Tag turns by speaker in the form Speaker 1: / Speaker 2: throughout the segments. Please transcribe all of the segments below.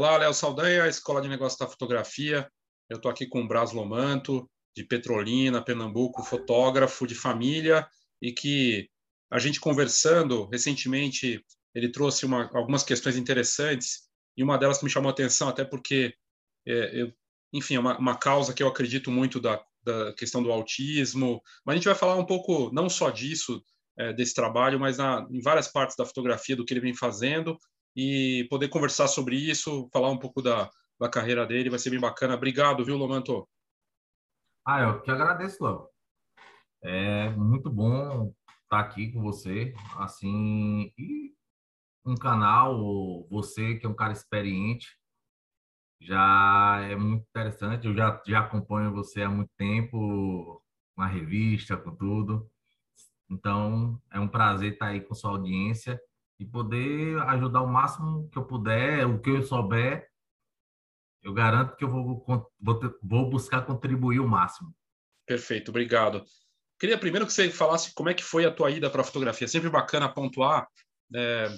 Speaker 1: Olá, Léo Saldanha, Escola de Negócios da Fotografia. Eu estou aqui com o Bras Lomanto, de Petrolina, Pernambuco, fotógrafo de família, e que a gente conversando recentemente, ele trouxe uma, algumas questões interessantes, e uma delas que me chamou a atenção, até porque, é, eu, enfim, é uma, uma, causa que eu acredito muito da, da questão do autismo, mas a gente vai falar um pouco não só disso, é, desse trabalho, mas na, em várias partes da fotografia, do que ele vem fazendo, e poder conversar sobre isso, falar um pouco da, da carreira dele, vai ser bem bacana. Obrigado, viu, Lomanto?
Speaker 2: Ah, eu que agradeço, Léo. É muito bom estar aqui com você, assim, e um canal, você que é um cara experiente, já é muito interessante. Eu já, já acompanho você há muito tempo, na revista, com tudo. Então, é um prazer estar aí com sua audiência e poder ajudar o máximo que eu puder, o que eu souber, eu garanto que eu vou, vou, vou buscar contribuir o máximo.
Speaker 1: Perfeito, obrigado. Queria primeiro que você falasse como é que foi a tua ida para a fotografia. Sempre bacana pontuar é,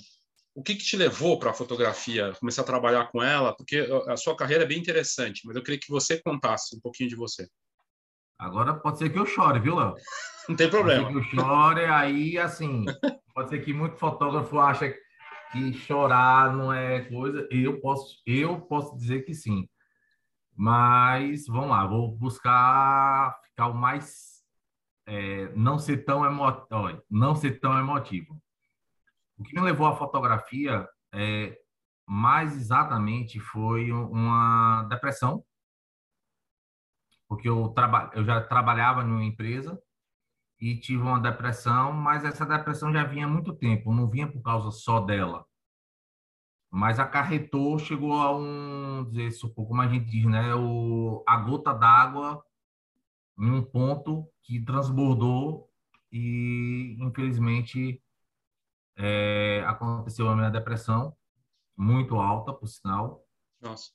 Speaker 1: o que, que te levou para a fotografia, começar a trabalhar com ela, porque a sua carreira é bem interessante, mas eu queria que você contasse um pouquinho de você.
Speaker 2: Agora pode ser que eu chore, viu, Léo?
Speaker 1: Não tem problema.
Speaker 2: Eu chore, aí, assim, pode ser que muito fotógrafo acha que chorar não é coisa. Eu posso, eu posso dizer que sim. Mas, vamos lá, vou buscar ficar o mais... É, não ser tão emo... não ser tão emotivo. O que me levou à fotografia é, mais exatamente foi uma depressão porque eu, traba, eu já trabalhava numa empresa e tive uma depressão, mas essa depressão já vinha há muito tempo, não vinha por causa só dela. Mas acarretou, chegou a um, dizer isso, como a gente diz, né, o, a gota d'água em um ponto que transbordou e, infelizmente, é, aconteceu a minha depressão, muito alta, por sinal.
Speaker 1: Nossa.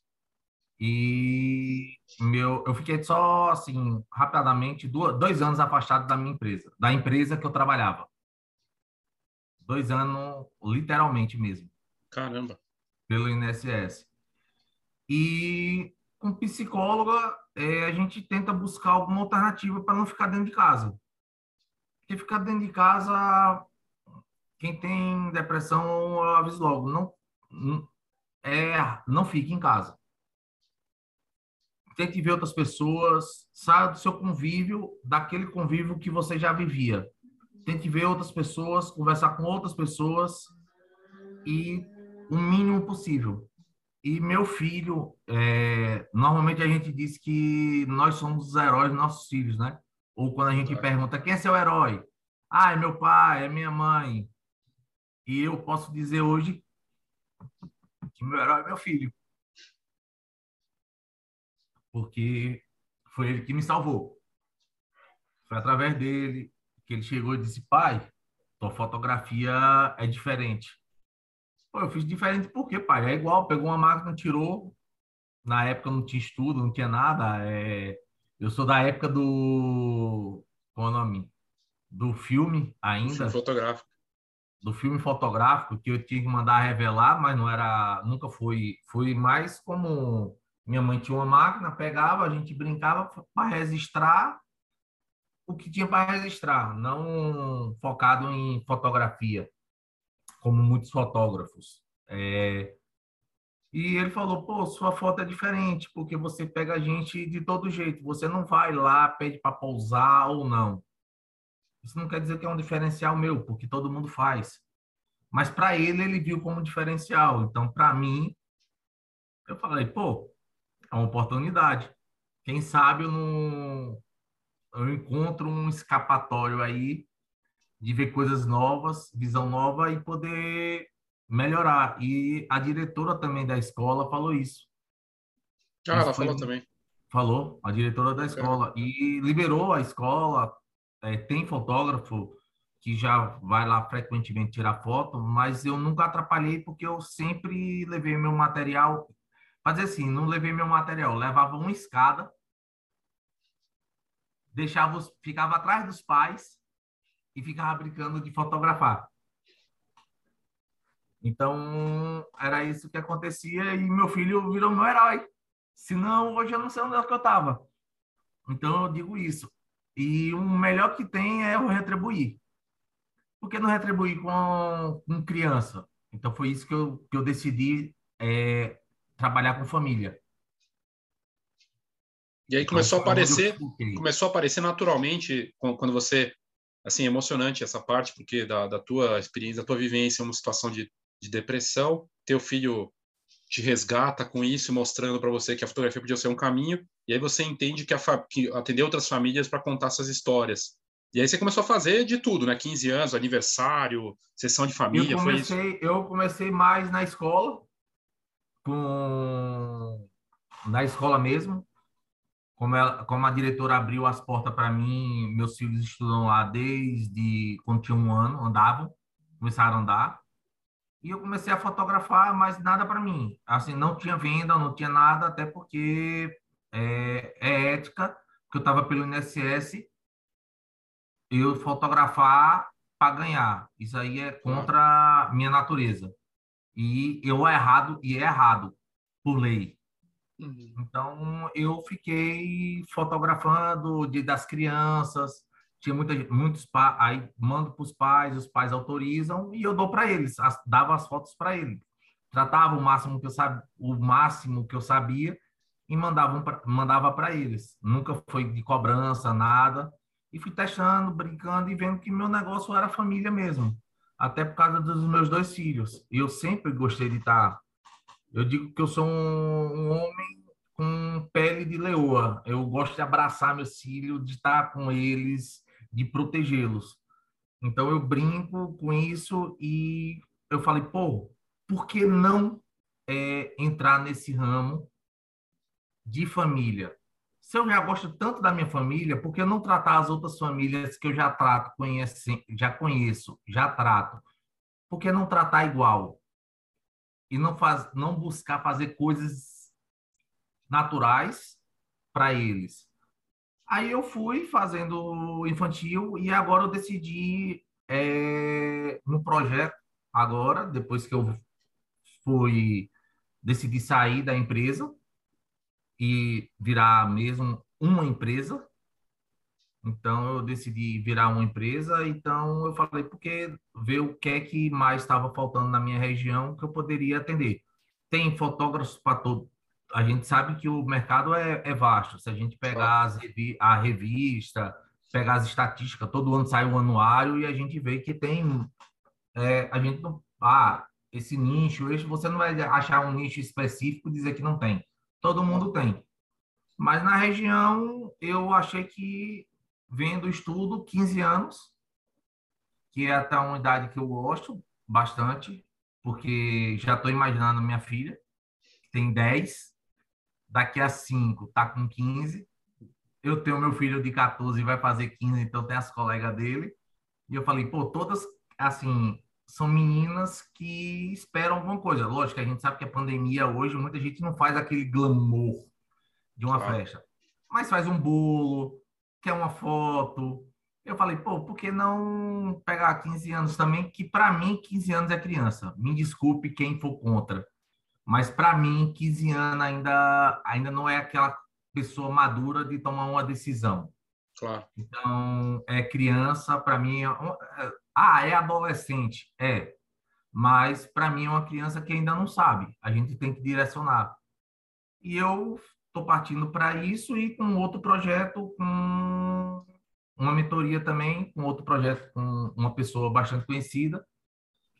Speaker 2: E meu, eu fiquei só assim, rapidamente, dois anos afastado da minha empresa, da empresa que eu trabalhava. Dois anos, literalmente mesmo.
Speaker 1: Caramba.
Speaker 2: Pelo INSS. E com psicóloga, é, a gente tenta buscar alguma alternativa para não ficar dentro de casa. Porque ficar dentro de casa, quem tem depressão, eu aviso logo, não, não, é, não fique em casa tente ver outras pessoas, saia do seu convívio, daquele convívio que você já vivia. Tente ver outras pessoas, conversar com outras pessoas e o mínimo possível. E meu filho, é, normalmente a gente diz que nós somos os heróis dos nossos filhos, né? Ou quando a gente é. pergunta quem é seu herói? Ah, é meu pai, é minha mãe. E eu posso dizer hoje que meu herói é meu filho porque foi ele que me salvou. Foi através dele que ele chegou e disse: pai, tua fotografia é diferente. Pô, eu fiz diferente por quê, pai? É igual, pegou uma máquina, tirou. Na época não tinha estudo, não tinha nada. É... Eu sou da época do. Qual é o nome? Do filme ainda. Filme
Speaker 1: fotográfico.
Speaker 2: Do filme fotográfico, que eu tinha que mandar revelar, mas não era. Nunca foi. Foi mais como minha mãe tinha uma máquina, pegava, a gente brincava para registrar o que tinha para registrar, não focado em fotografia, como muitos fotógrafos. É... E ele falou: pô, sua foto é diferente, porque você pega a gente de todo jeito. Você não vai lá, pede para pousar ou não. Isso não quer dizer que é um diferencial meu, porque todo mundo faz. Mas para ele, ele viu como diferencial. Então, para mim, eu falei: pô, é uma oportunidade. Quem sabe eu não eu encontro um escapatório aí de ver coisas novas, visão nova e poder melhorar. E a diretora também da escola falou isso.
Speaker 1: Ah, ela foi... falou também.
Speaker 2: Falou, a diretora da escola. É. E liberou a escola. É, tem fotógrafo que já vai lá frequentemente tirar foto, mas eu nunca atrapalhei porque eu sempre levei meu material Fazer assim, não levei meu material, levava uma escada, deixava, ficava atrás dos pais e ficava brincando de fotografar. Então, era isso que acontecia e meu filho virou meu herói. Senão, hoje eu não sei onde é que eu estava. Então, eu digo isso. E o melhor que tem é o retribuir. Por que não retribuir com, com criança? Então, foi isso que eu, que eu decidi é, trabalhar com família.
Speaker 1: E aí começou então, a aparecer, começou a aparecer naturalmente quando você, assim, emocionante essa parte, porque da, da tua experiência, da tua vivência, uma situação de, de depressão, teu filho te resgata com isso, mostrando para você que a fotografia podia ser um caminho, e aí você entende que, a, que atender outras famílias para contar essas histórias. E aí você começou a fazer de tudo, né? 15 anos, aniversário, sessão de família,
Speaker 2: eu comecei? Eu comecei mais na escola, com na escola mesmo, como, ela, como a diretora abriu as portas para mim, meus filhos estudam lá desde quando tinha um ano, andavam, começaram a andar. E eu comecei a fotografar, mas nada para mim. Assim, não tinha venda, não tinha nada, até porque é, é ética, que eu estava pelo INSS, eu fotografar para ganhar. Isso aí é contra minha natureza. E eu é errado, e é errado, por lei. Uhum. Então, eu fiquei fotografando de, das crianças, tinha muita, muitos pais, aí mando para os pais, os pais autorizam e eu dou para eles, as, dava as fotos para eles. Tratava o máximo que eu sabia, o máximo que eu sabia e mandava pra, mandava para eles. Nunca foi de cobrança, nada. E fui testando, brincando e vendo que meu negócio era família mesmo. Até por causa dos meus dois filhos. Eu sempre gostei de estar. Eu digo que eu sou um, um homem com pele de leoa. Eu gosto de abraçar meus filhos, de estar com eles, de protegê-los. Então eu brinco com isso e eu falei, pô, por que não é, entrar nesse ramo de família? Se eu já gosto tanto da minha família, por que não tratar as outras famílias que eu já trato, conhece, já conheço, já trato? Por que não tratar igual? E não, faz, não buscar fazer coisas naturais para eles. Aí eu fui fazendo infantil e agora eu decidi é, no projeto agora, depois que eu fui decidi sair da empresa e virar mesmo uma empresa. Então eu decidi virar uma empresa, então eu falei porque ver o que é que mais estava faltando na minha região que eu poderia atender. Tem fotógrafos para todo a gente sabe que o mercado é, é vasto. Se a gente pegar as, a revista, pegar as estatísticas, todo ano sai um anuário e a gente vê que tem. É, a gente não. Ah, esse nicho, esse, você não vai achar um nicho específico e dizer que não tem. Todo mundo tem. Mas na região, eu achei que, vendo o estudo, 15 anos, que é até uma idade que eu gosto bastante, porque já estou imaginando minha filha, que tem 10, daqui a 5 tá com 15. Eu tenho meu filho de 14 e vai fazer 15, então tem as colegas dele. E eu falei, pô, todas, assim, são meninas que esperam alguma coisa. Lógico a gente sabe que a pandemia hoje, muita gente não faz aquele glamour de uma claro. festa. Mas faz um bolo, quer uma foto. Eu falei, pô, por que não pegar 15 anos também? Que para mim, 15 anos é criança. Me desculpe quem for contra. Mas para mim, 15 anos ainda, ainda não é aquela pessoa madura de tomar uma decisão.
Speaker 1: Claro.
Speaker 2: Então, é criança, para mim. É, é, ah, é adolescente. É. Mas para mim é uma criança que ainda não sabe. A gente tem que direcionar. E eu estou partindo para isso e com outro projeto, com uma mentoria também, com outro projeto com uma pessoa bastante conhecida,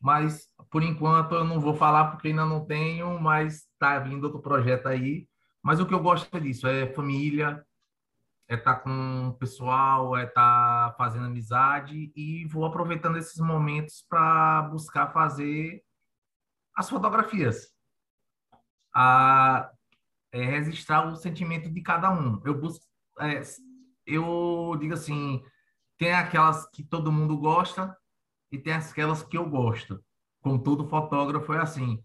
Speaker 2: mas por enquanto eu não vou falar porque ainda não tenho, mas está vindo outro projeto aí. Mas o que eu gosto é disso, é família, é estar tá com o pessoal, é estar tá fazendo amizade e vou aproveitando esses momentos para buscar fazer as fotografias. A, é, registrar o sentimento de cada um. Eu busco, é, eu digo assim, tem aquelas que todo mundo gosta, e tem aquelas que eu gosto. Com todo fotógrafo é assim.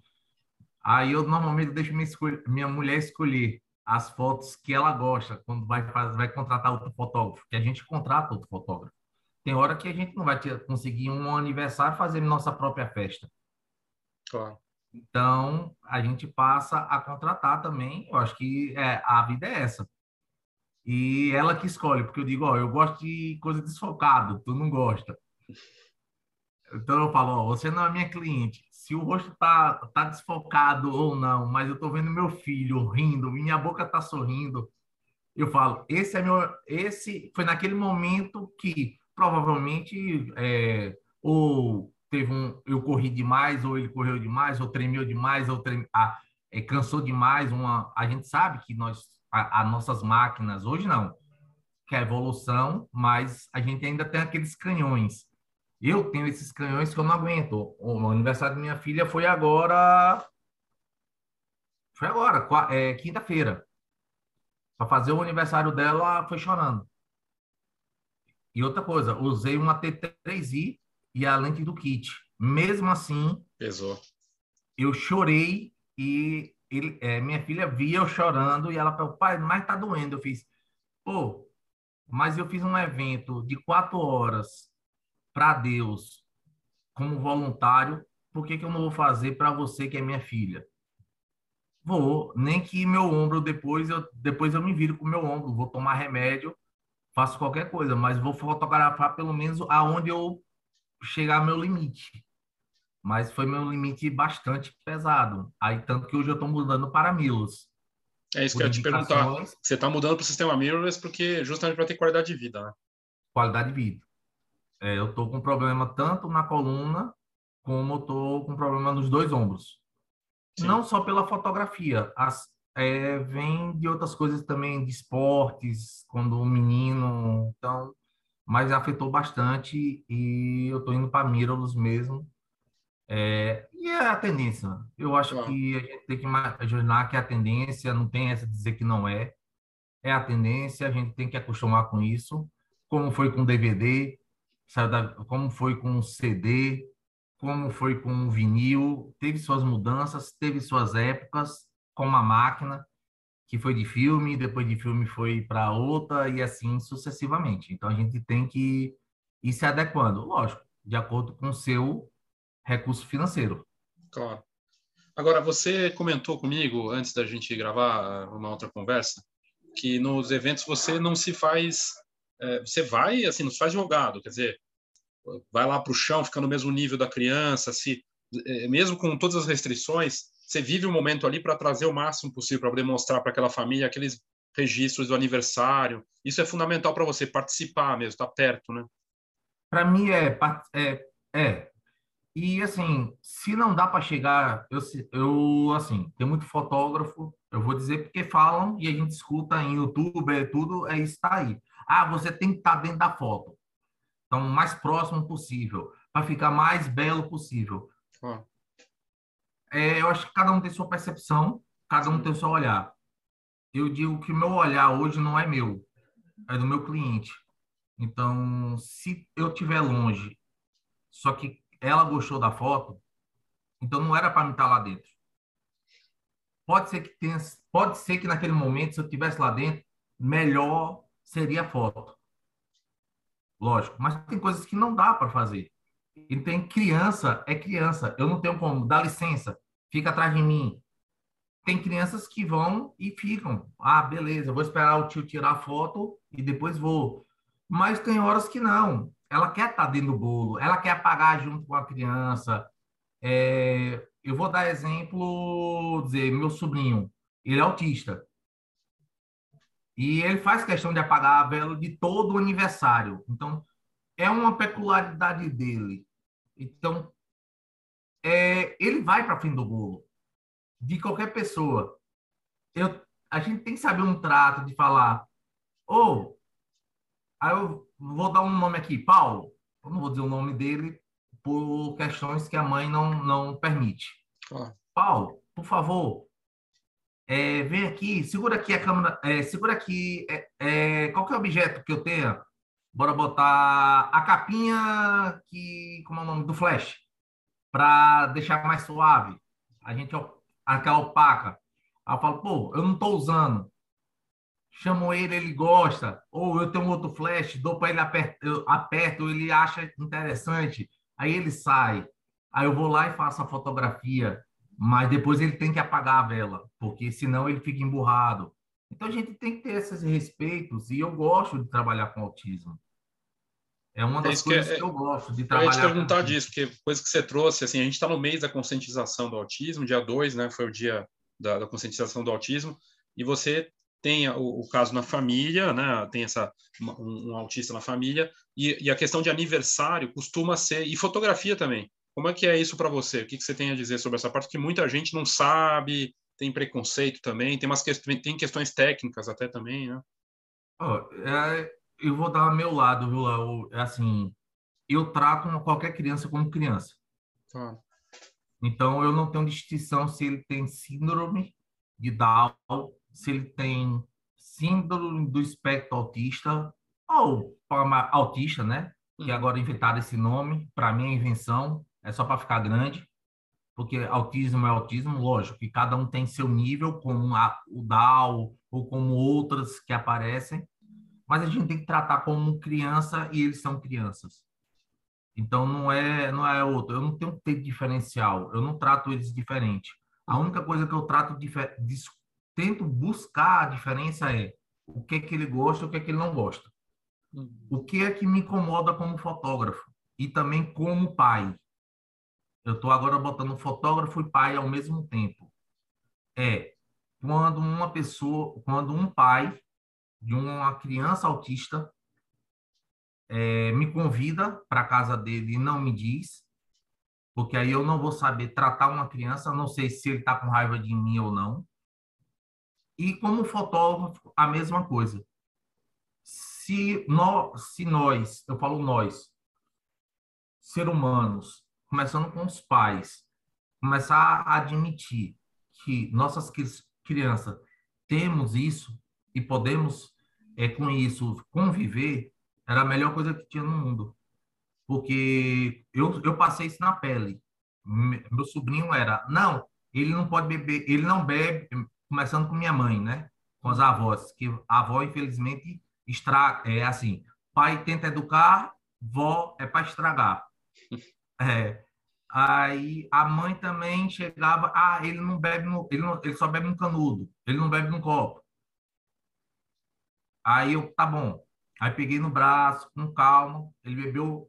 Speaker 2: Aí eu normalmente deixo minha, minha mulher escolher as fotos que ela gosta quando vai, vai contratar outro fotógrafo, que a gente contrata outro fotógrafo. Tem hora que a gente não vai conseguir um aniversário fazer nossa própria festa.
Speaker 1: Claro.
Speaker 2: Então, a gente passa a contratar também. Eu acho que é, a vida é essa. E ela que escolhe, porque eu digo, ó, eu gosto de coisa desfocado, tu não gosta. Então eu falo, ó, você não é minha cliente. Se o rosto tá, tá desfocado ou não, mas eu tô vendo meu filho rindo, minha boca tá sorrindo, eu falo, esse é meu, esse foi naquele momento que provavelmente é, ou teve um, eu corri demais, ou ele correu demais, ou tremeu demais, ou treme, ah, é, cansou demais. Uma, a gente sabe que nós, as nossas máquinas hoje não, que é evolução, mas a gente ainda tem aqueles canhões eu tenho esses canhões que eu não aguento. O aniversário da minha filha foi agora. Foi agora, é, quinta-feira. Para fazer o aniversário dela, foi chorando. E outra coisa, usei uma T3i e a lente do kit. Mesmo assim.
Speaker 1: Pesou.
Speaker 2: Eu chorei e ele, é, minha filha via eu chorando e ela falou, pai, mas tá doendo. Eu fiz, pô, mas eu fiz um evento de quatro horas para Deus como voluntário, por que, que eu não vou fazer para você que é minha filha? Vou, nem que meu ombro depois eu depois eu me viro com meu ombro, vou tomar remédio, faço qualquer coisa, mas vou fotografar pelo menos aonde eu chegar meu limite. Mas foi meu limite bastante pesado. Aí tanto que hoje eu estou mudando para Milos.
Speaker 1: É isso que eu ia te perguntar. Você está mudando para o sistema mirrorless porque justamente para ter qualidade de vida, né?
Speaker 2: Qualidade de vida. É, eu estou com problema tanto na coluna, como estou com problema nos dois ombros. Sim. Não só pela fotografia, as, é, vem de outras coisas também, de esportes, quando o menino. Então, mas afetou bastante e eu estou indo para Mirrorless mesmo. É, e é a tendência. Eu acho que a gente tem que imaginar que é a tendência, não tem essa de dizer que não é. É a tendência, a gente tem que acostumar com isso. Como foi com DVD, como foi com o CD, como foi com o vinil, teve suas mudanças, teve suas épocas, com a máquina, que foi de filme, depois de filme foi para outra e assim sucessivamente. Então a gente tem que ir se adequando, lógico, de acordo com o seu recurso financeiro.
Speaker 1: Claro. Agora, você comentou comigo, antes da gente gravar uma outra conversa, que nos eventos você não se faz é, você vai, assim, nos faz jogado, quer dizer, vai lá para o chão, fica no mesmo nível da criança, se é, mesmo com todas as restrições, você vive o momento ali para trazer o máximo possível para poder mostrar para aquela família aqueles registros do aniversário. Isso é fundamental para você participar mesmo, estar tá perto, né?
Speaker 2: Para mim é, é, é. E assim, se não dá para chegar, eu, eu assim, tem muito fotógrafo, eu vou dizer porque falam e a gente escuta em YouTube, é tudo, é isso tá aí. Ah, você tem que estar dentro da foto. Então, o mais próximo possível, para ficar mais belo possível. Ah. É, eu acho que cada um tem sua percepção, cada um tem seu olhar. Eu digo que o meu olhar hoje não é meu, é do meu cliente. Então, se eu estiver longe, só que ela gostou da foto, então não era para mim estar lá dentro. Pode ser que tenha, pode ser que naquele momento, se eu estivesse lá dentro, melhor seria foto. Lógico, mas tem coisas que não dá para fazer. E tem criança, é criança. Eu não tenho como, dá licença, fica atrás de mim. Tem crianças que vão e ficam. Ah, beleza, vou esperar o tio tirar a foto e depois vou. Mas tem horas que não. Ela quer estar dentro do bolo, ela quer apagar junto com a criança. É, eu vou dar exemplo, dizer, meu sobrinho, ele é autista. E ele faz questão de apagar a vela de todo o aniversário. Então, é uma peculiaridade dele. Então, é, ele vai para fim do bolo. De qualquer pessoa. Eu, a gente tem que saber um trato de falar, ou, oh, aí eu vou dar um nome aqui, Paulo. Eu não vou dizer o nome dele por questões que a mãe não, não permite. Ah. Paulo, por favor, é, vem aqui, segura aqui a câmera, é, segura aqui, é, é, qual que é objeto que eu tenho? Bora botar a capinha que, como é o nome, do flash, para deixar mais suave. A gente, aquela opaca. Aí eu falo, pô, eu não estou usando. Chamo ele, ele gosta. Ou eu tenho outro flash, dou para ele, aperto, eu aperto, ele acha interessante. Aí ele sai. Aí eu vou lá e faço a fotografia, mas depois ele tem que apagar a vela, porque senão ele fica emburrado. Então a gente tem que ter esses respeitos e eu gosto de trabalhar com autismo. É uma é das é coisas que, é, que, eu gosto de trabalhar. Eu ia
Speaker 1: te perguntar disso, porque coisa que você trouxe, assim, a gente está no mês da conscientização do autismo, dia 2, né, foi o dia da, da conscientização do autismo, e você tem o, o, caso na família, né, tem essa um, um autista na família, e, e, a questão de aniversário costuma ser, e fotografia também. Como é que é isso para você? O que, que você tem a dizer sobre essa parte? Que muita gente não sabe, tem preconceito também, tem umas questões, tem questões técnicas até também, né?
Speaker 2: Oh, é, eu vou dar meu lado, viu, Léo? É assim, eu trato qualquer criança como criança. Tá. Então, eu não tenho distinção se ele tem síndrome de Down, se ele tem síndrome do espectro autista, ou autista, né? Que uhum. agora inventaram esse nome, para mim é invenção, é só para ficar grande porque autismo é autismo, lógico, que cada um tem seu nível, como a, o Down ou como outras que aparecem, mas a gente tem que tratar como criança e eles são crianças. Então não é não é outro. Eu não tenho que ter diferencial. Eu não trato eles diferente. A única coisa que eu trato tento buscar a diferença é o que é que ele gosta, o que é que ele não gosta. Uhum. O que é que me incomoda como fotógrafo e também como pai. Eu estou agora botando fotógrafo e pai ao mesmo tempo. É quando uma pessoa, quando um pai de uma criança autista é, me convida para casa dele e não me diz, porque aí eu não vou saber tratar uma criança, não sei se ele está com raiva de mim ou não. E como fotógrafo, a mesma coisa. Se nós, se nós, eu falo nós, ser humanos, começando com os pais, começar a admitir que nossas crianças temos isso e podemos é, com isso conviver, era a melhor coisa que tinha no mundo. Porque eu, eu passei isso na pele. Meu sobrinho era, não, ele não pode beber, ele não bebe, começando com minha mãe, né? Com as avós, que a avó, infelizmente, estraga, é assim, pai tenta educar, vó é para estragar. É. Aí a mãe também chegava, ah, ele não bebe, no, ele, não, ele só bebe no canudo, ele não bebe no copo. Aí eu, tá bom. Aí peguei no braço, com calma, ele bebeu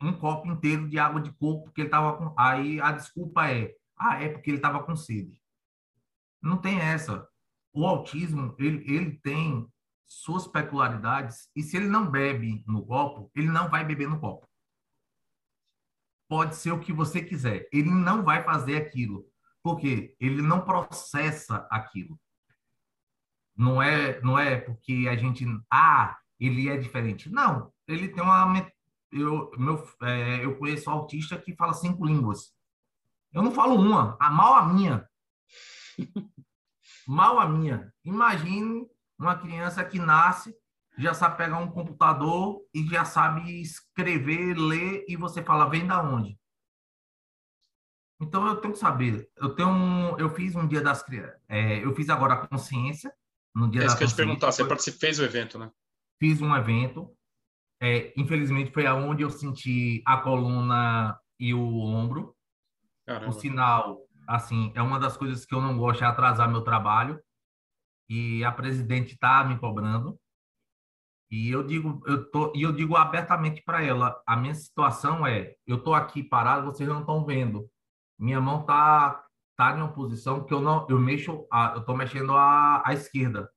Speaker 2: um copo inteiro de água de coco porque ele tava com. Aí a desculpa é, ah, é porque ele tava com sede. Não tem essa. O autismo, ele, ele tem suas peculiaridades e se ele não bebe no copo, ele não vai beber no copo pode ser o que você quiser. Ele não vai fazer aquilo, porque ele não processa aquilo. Não é, não é porque a gente, ah, ele é diferente. Não, ele tem uma eu meu é, eu conheço um autista que fala cinco línguas. Eu não falo uma, a mal a minha. mal a minha. Imagine uma criança que nasce já sabe pegar um computador e já sabe escrever, ler e você fala, vem da onde? Então eu tenho que saber. Eu tenho um, eu fiz um dia das crianças, é, eu fiz agora a consciência no dia é
Speaker 1: isso
Speaker 2: da que eu
Speaker 1: te perguntar, você participou, fez o evento, né?
Speaker 2: Fiz um evento. É, infelizmente foi aonde eu senti a coluna e o ombro. Caramba. O sinal, assim, é uma das coisas que eu não gosto é atrasar meu trabalho. E a presidente está me cobrando. E eu digo, eu tô, e eu digo abertamente para ela, a minha situação é, eu tô aqui parado, vocês não estão vendo. Minha mão tá tá em uma posição que eu não, eu mexo, a, eu tô mexendo a, a esquerda.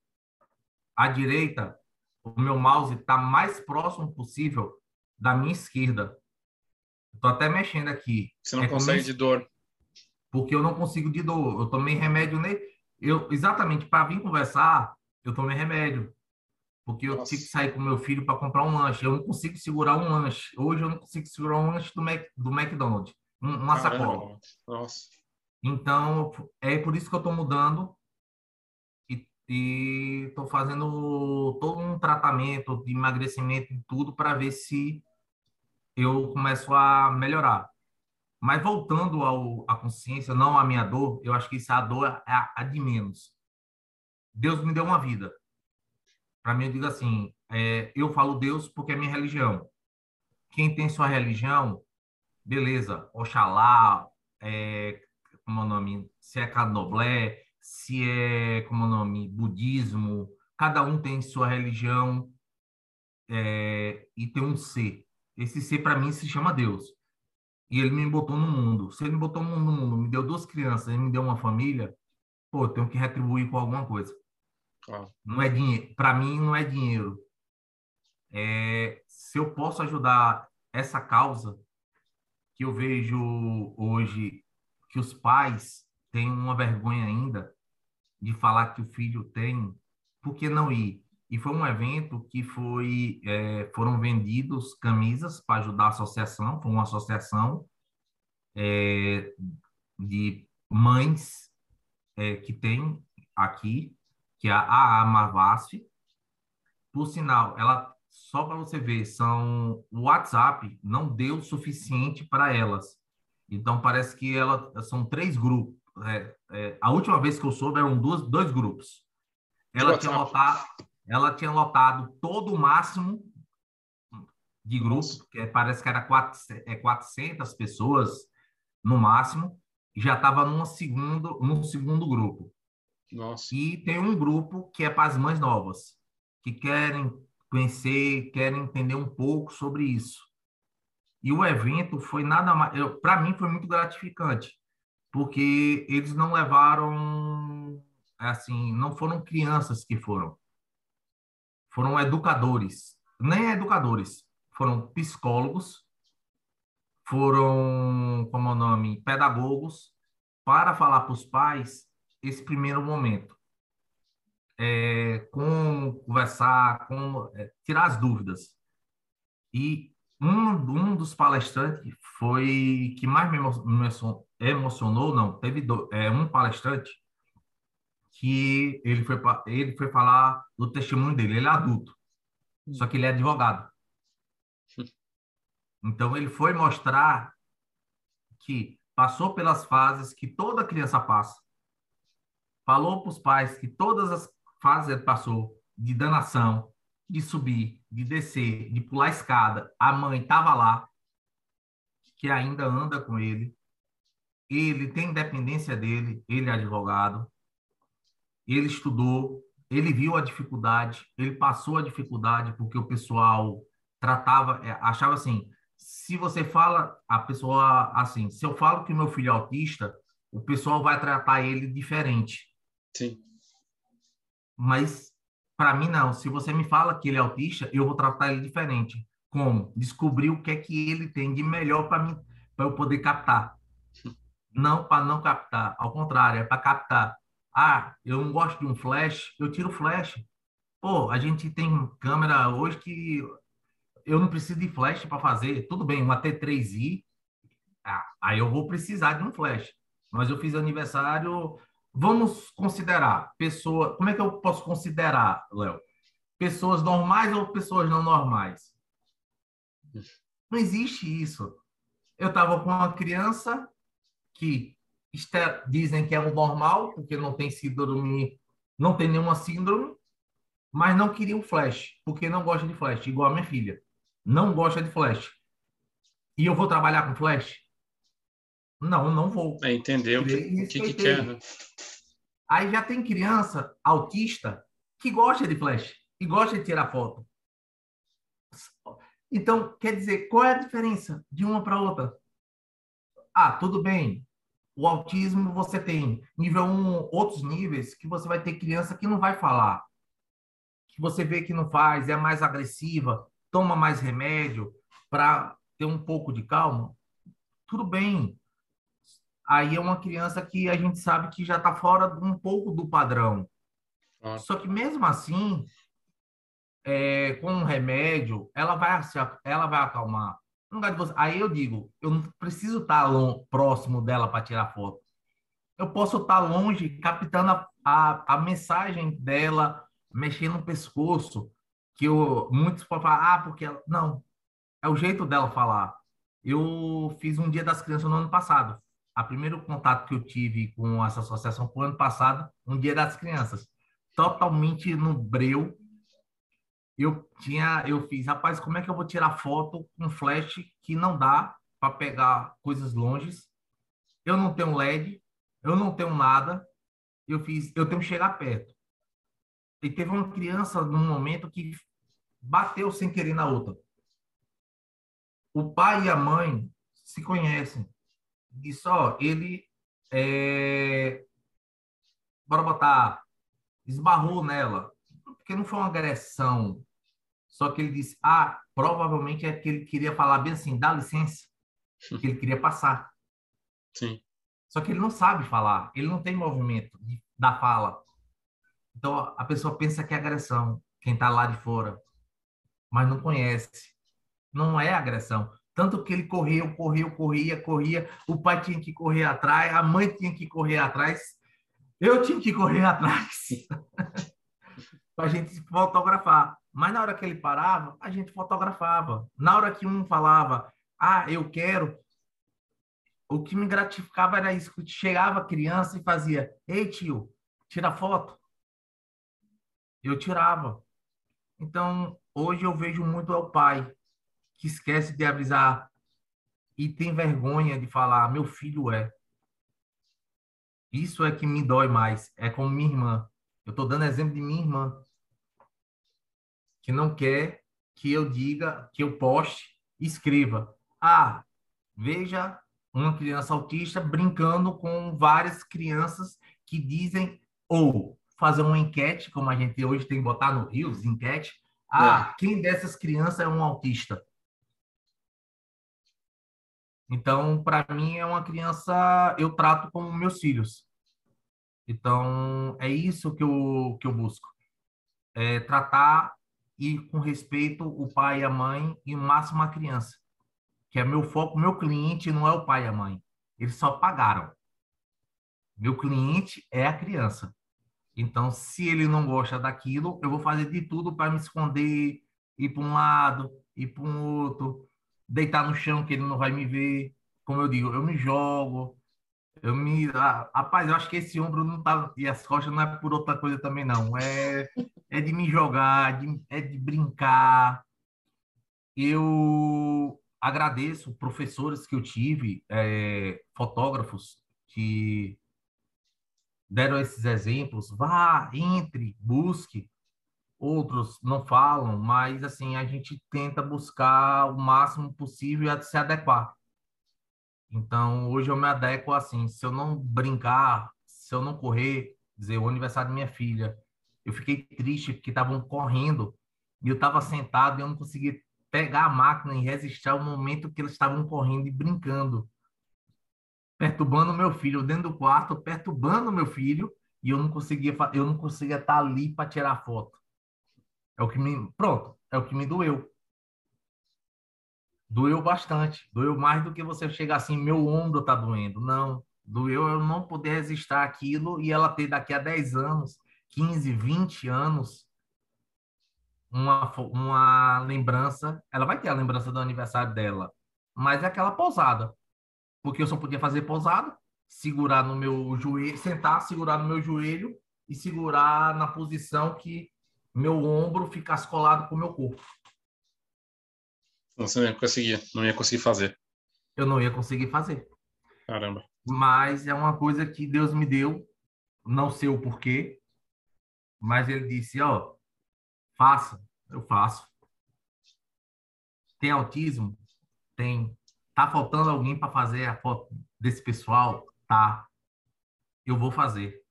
Speaker 2: A direita, o meu mouse tá mais próximo possível da minha esquerda. Tô até mexendo aqui.
Speaker 1: Você não é consegue de dor?
Speaker 2: Porque eu não consigo de dor. Eu tomei remédio, né? Eu exatamente para vir conversar, eu tomei remédio porque eu Nossa. tive que sair com meu filho para comprar um lanche. Eu não consigo segurar um lanche. Hoje eu não consigo segurar um lanche do, Mac, do McDonald's, uma Caramba. sacola. Nossa. Então, é por isso que eu estou mudando e estou fazendo todo um tratamento de emagrecimento e tudo para ver se eu começo a melhorar. Mas voltando ao, à consciência, não à minha dor, eu acho que isso é a dor é a, a de menos. Deus me deu uma vida para mim, eu digo assim: é, eu falo Deus porque é minha religião. Quem tem sua religião beleza, Oxalá, é, como é o nome, se é candomblé, se é, como é o nome, budismo, cada um tem sua religião é, e tem um ser. Esse ser, para mim, se chama Deus. E ele me botou no mundo. Se ele me botou no mundo, me deu duas crianças, ele me deu uma família, pô, eu tenho que retribuir com alguma coisa. Claro. Não é dinheiro. Para mim, não é dinheiro. É, se eu posso ajudar essa causa, que eu vejo hoje que os pais têm uma vergonha ainda de falar que o filho tem, por que não ir? E foi um evento que foi, é, foram vendidos camisas para ajudar a associação, foi uma associação é, de mães é, que tem aqui, que é a AA Por sinal, ela só para você ver, são o WhatsApp não deu o suficiente para elas. Então parece que ela são três grupos. É, é, a última vez que eu soube eram duas, dois grupos. Ela tinha lotado, ela tinha lotado todo o máximo de grupos, que parece que era é, 400 pessoas no máximo, e já estava num segundo, num segundo grupo. Nossa. E tem um grupo que é para as mães novas, que querem conhecer, querem entender um pouco sobre isso. E o evento foi nada mais, para mim foi muito gratificante, porque eles não levaram assim, não foram crianças que foram. Foram educadores, nem educadores, foram psicólogos, foram, como é o nome, pedagogos, para falar para os pais esse primeiro momento é, como conversar, como é, tirar as dúvidas. E um, um dos palestrantes foi que mais me emocionou, não, teve do, é, um palestrante que ele foi, ele foi falar do testemunho dele, ele é adulto, só que ele é advogado. Então ele foi mostrar que passou pelas fases que toda criança passa, falou para os pais que todas as fase ele passou de danação, de subir, de descer, de pular a escada. A mãe estava lá, que ainda anda com ele. Ele tem independência dele, ele é advogado. Ele estudou, ele viu a dificuldade, ele passou a dificuldade porque o pessoal tratava, é, achava assim, se você fala a pessoa assim, se eu falo que meu filho é autista, o pessoal vai tratar ele diferente. Sim. Mas para mim não. Se você me fala que ele é autista, eu vou tratar ele diferente. Como? Descobrir o que é que ele tem de melhor para mim, para eu poder captar. Não para não captar, ao contrário, é para captar. Ah, eu não gosto de um flash, eu tiro flash. Pô, a gente tem câmera hoje que eu não preciso de flash para fazer. Tudo bem, uma T3i, ah, aí eu vou precisar de um flash. Mas eu fiz aniversário Vamos considerar pessoa. Como é que eu posso considerar, Léo? Pessoas normais ou pessoas não normais? Não existe isso. Eu estava com uma criança que dizem que é o normal, porque não tem síndrome, não tem nenhuma síndrome, mas não queria o flash, porque não gosta de flash, igual a minha filha. Não gosta de flash. E eu vou trabalhar com flash? Não, não vou.
Speaker 1: É entender o que, que, que quer, né?
Speaker 2: Aí já tem criança autista que gosta de flash e gosta de tirar foto. Então, quer dizer, qual é a diferença de uma para outra? Ah, tudo bem. O autismo você tem nível 1, outros níveis que você vai ter criança que não vai falar. Que você vê que não faz, é mais agressiva, toma mais remédio para ter um pouco de calma. Tudo bem aí é uma criança que a gente sabe que já está fora um pouco do padrão. Ah. Só que mesmo assim, é, com um remédio, ela vai, ela vai acalmar. Aí eu digo, eu não preciso estar tá próximo dela para tirar foto. Eu posso estar tá longe, captando a, a, a, mensagem dela, mexendo no pescoço, que eu, muitos podem falar, ah, porque ela... Não, é o jeito dela falar. Eu fiz um dia das crianças no ano passado a primeiro contato que eu tive com essa associação foi ano passado, um dia das crianças, totalmente no breu. Eu tinha, eu fiz, rapaz, como é que eu vou tirar foto com flash que não dá para pegar coisas longes. Eu não tenho LED, eu não tenho nada. Eu fiz, eu tenho que chegar perto. E teve uma criança num momento que bateu sem querer na outra. O pai e a mãe se conhecem. Disse, ó, ele é... bora botar esbarrou nela, porque não foi uma agressão. Só que ele disse, ah, provavelmente é que ele queria falar bem assim, dá licença, que ele queria passar.
Speaker 1: Sim.
Speaker 2: Só que ele não sabe falar, ele não tem movimento da fala. Então a pessoa pensa que é agressão, quem está lá de fora, mas não conhece. Não é agressão. Tanto que ele correu, correu, corria, corria, o pai tinha que correr atrás, a mãe tinha que correr atrás, eu tinha que correr atrás para a gente fotografar. Mas na hora que ele parava, a gente fotografava. Na hora que um falava, ah, eu quero, o que me gratificava era isso, que chegava a criança e fazia, ei tio, tira foto. Eu tirava. Então, hoje eu vejo muito ao pai que esquece de avisar e tem vergonha de falar, meu filho é. Isso é que me dói mais. É como minha irmã. Eu estou dando exemplo de minha irmã, que não quer que eu diga, que eu poste, escreva. Ah, veja uma criança autista brincando com várias crianças que dizem, ou fazer uma enquete, como a gente hoje tem que botar no Rios, enquete. Ah, é. quem dessas crianças é um autista? Então, para mim, é uma criança, eu trato como meus filhos. Então, é isso que eu, que eu busco. É tratar e com respeito o pai e a mãe e o máximo a criança. Que é meu foco, meu cliente não é o pai e a mãe. Eles só pagaram. Meu cliente é a criança. Então, se ele não gosta daquilo, eu vou fazer de tudo para me esconder, ir para um lado, ir para um outro, deitar no chão que ele não vai me ver. Como eu digo, eu me jogo, eu me. Ah, rapaz, eu acho que esse ombro não tá. E as costas não é por outra coisa também, não. É, é de me jogar, de, é de brincar. Eu agradeço professores que eu tive, é, fotógrafos que deram esses exemplos. Vá, entre, busque outros não falam, mas assim a gente tenta buscar o máximo possível e se adequar. Então, hoje eu me adequo assim, se eu não brincar, se eu não correr, dizer, o aniversário da minha filha, eu fiquei triste porque estavam correndo e eu estava sentado e eu não conseguia pegar a máquina e resistir ao momento que eles estavam correndo e brincando, perturbando meu filho dentro do quarto, perturbando meu filho e eu não conseguia, eu não conseguia estar ali para tirar foto. É o que me. Pronto, é o que me doeu. Doeu bastante. Doeu mais do que você chegar assim, meu ombro tá doendo. Não. Doeu eu não poder resistir aquilo e ela ter daqui a 10 anos, 15, 20 anos, uma, uma lembrança. Ela vai ter a lembrança do aniversário dela, mas é aquela posada. Porque eu só podia fazer posada, segurar no meu joelho, sentar, segurar no meu joelho e segurar na posição que meu ombro ficasse colado com o meu corpo.
Speaker 1: Você não ia conseguir, não ia conseguir fazer.
Speaker 2: Eu não ia conseguir fazer.
Speaker 1: Caramba.
Speaker 2: Mas é uma coisa que Deus me deu, não sei o porquê, mas ele disse, ó, faça, eu faço. Tem autismo? Tem. Tá faltando alguém para fazer a foto desse pessoal? Tá. Eu vou fazer.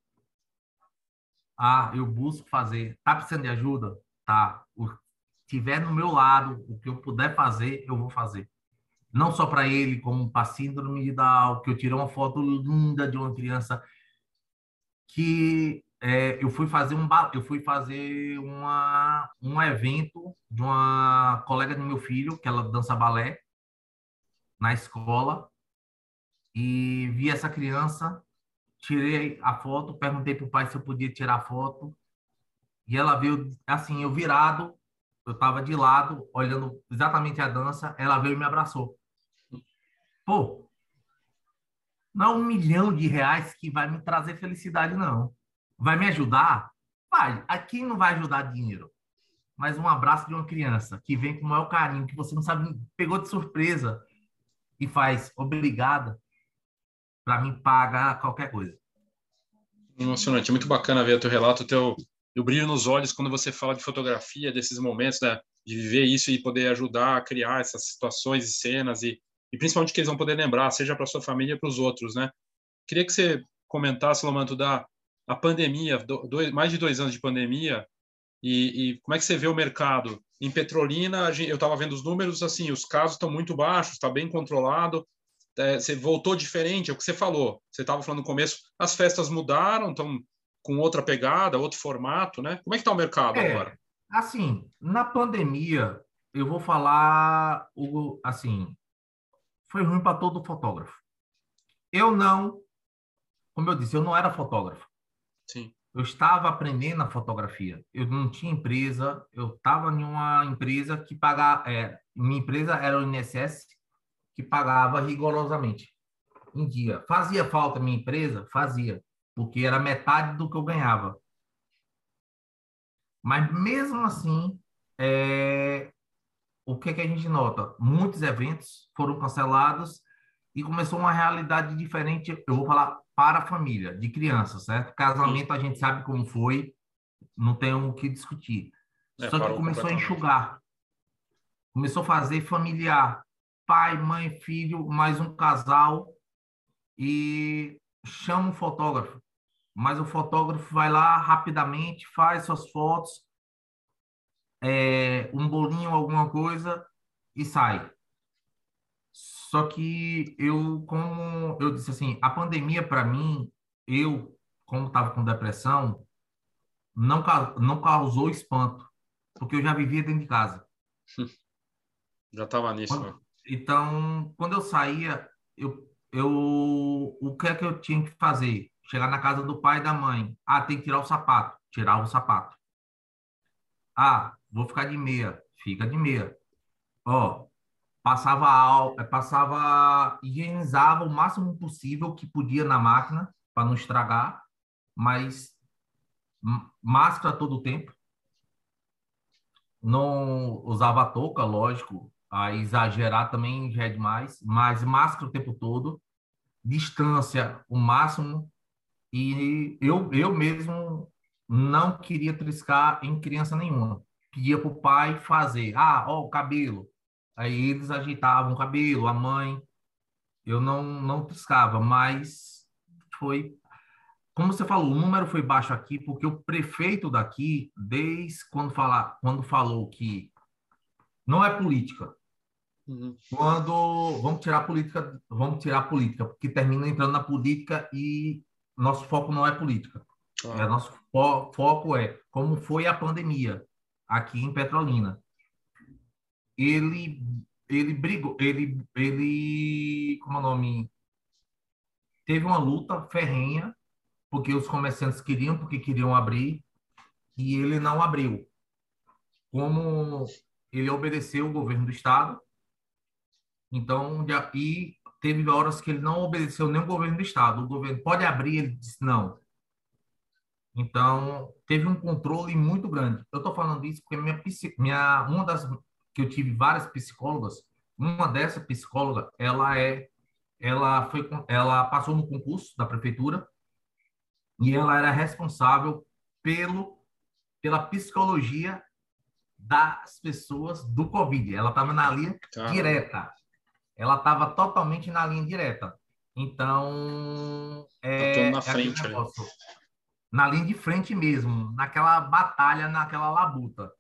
Speaker 2: Ah, eu busco fazer. Tá precisando de ajuda? Tá. O tiver no meu lado, o que eu puder fazer, eu vou fazer. Não só para ele, como para síndrome de Down, que eu tirei uma foto linda de uma criança que é, eu fui fazer um eu fui fazer uma um evento de uma colega do meu filho que ela dança balé na escola e vi essa criança tirei a foto, perguntei pro pai se eu podia tirar a foto. E ela veio, assim, eu virado, eu tava de lado, olhando exatamente a dança, ela veio e me abraçou. Pô, não é um milhão de reais que vai me trazer felicidade, não. Vai me ajudar? Vai. Aqui não vai ajudar dinheiro. Mas um abraço de uma criança que vem com o maior carinho, que você não sabe, pegou de surpresa. e faz obrigada, para mim paga qualquer coisa.
Speaker 1: Emocionante, muito bacana ver o teu relato, o teu o brilho nos olhos quando você fala de fotografia, desses momentos, né, de viver isso e poder ajudar a criar essas situações e cenas e, e principalmente que eles vão poder lembrar, seja para sua família para os outros, né? Queria que você comentasse, Lomanto, da a pandemia, dois, mais de dois anos de pandemia, e, e, como é que você vê o mercado? Em Petrolina, eu estava vendo os números, assim, os casos estão muito baixos, está bem controlado, é, você voltou diferente, é o que você falou. Você estava falando no começo, as festas mudaram, estão com outra pegada, outro formato, né? Como é que está o mercado é, agora?
Speaker 2: Assim, na pandemia, eu vou falar o assim, foi ruim para todo fotógrafo. Eu não, como eu disse, eu não era fotógrafo.
Speaker 1: Sim.
Speaker 2: Eu estava aprendendo a fotografia. Eu não tinha empresa. Eu estava em uma empresa que pagava. É, minha empresa era o INSS, que pagava rigorosamente em dia. Fazia falta minha empresa? Fazia, porque era metade do que eu ganhava. Mas mesmo assim, é... o que, que a gente nota? Muitos eventos foram cancelados e começou uma realidade diferente. Eu vou falar para a família, de criança, certo? Casamento a gente sabe como foi, não tem o que discutir. É, Só que começou a enxugar. Começou a fazer familiar pai, mãe, filho, mais um casal e chama um fotógrafo. Mas o fotógrafo vai lá rapidamente, faz suas fotos, é, um bolinho, alguma coisa e sai. Só que eu, como eu disse assim, a pandemia para mim, eu, como estava com depressão, não, não causou espanto, porque eu já vivia dentro de casa.
Speaker 1: Já estava nisso,
Speaker 2: quando, né? Então, quando eu saía, eu, eu, o que é que eu tinha que fazer? Chegar na casa do pai e da mãe. Ah, tem que tirar o sapato. Tirar o sapato. Ah, vou ficar de meia. Fica de meia. Ó, passava álcool, passava, higienizava o máximo possível que podia na máquina para não estragar, mas máscara todo o tempo. Não usava touca, lógico, a exagerar também já é demais, mas máscara o tempo todo, distância o máximo, e eu, eu mesmo não queria triscar em criança nenhuma. Pedia para o pai fazer, ah, ó, o cabelo. Aí eles ajeitavam o cabelo, a mãe. Eu não, não triscava, mas foi como você falou, o número foi baixo aqui porque o prefeito daqui, desde quando, fala, quando falou que não é política, Uhum. Quando vamos tirar a política, vamos tirar a política, porque termina entrando na política e nosso foco não é política. Ah. É, nosso fo foco é como foi a pandemia aqui em Petrolina. Ele ele brigou, ele ele como é o nome teve uma luta ferrenha porque os comerciantes queriam porque queriam abrir e ele não abriu. Como ele obedeceu o governo do estado, então, e teve horas que ele não obedeceu nem o governo do estado. O governo pode abrir, ele disse não. Então, teve um controle muito grande. Eu estou falando isso porque minha, minha uma das que eu tive várias psicólogas, uma dessa psicóloga, ela é ela foi ela passou no concurso da prefeitura e ela era responsável pelo pela psicologia das pessoas do Covid. Ela estava na linha direta ela estava totalmente na linha direta. Então,
Speaker 1: é, na é frente,
Speaker 2: na linha de frente mesmo, naquela batalha, naquela labuta.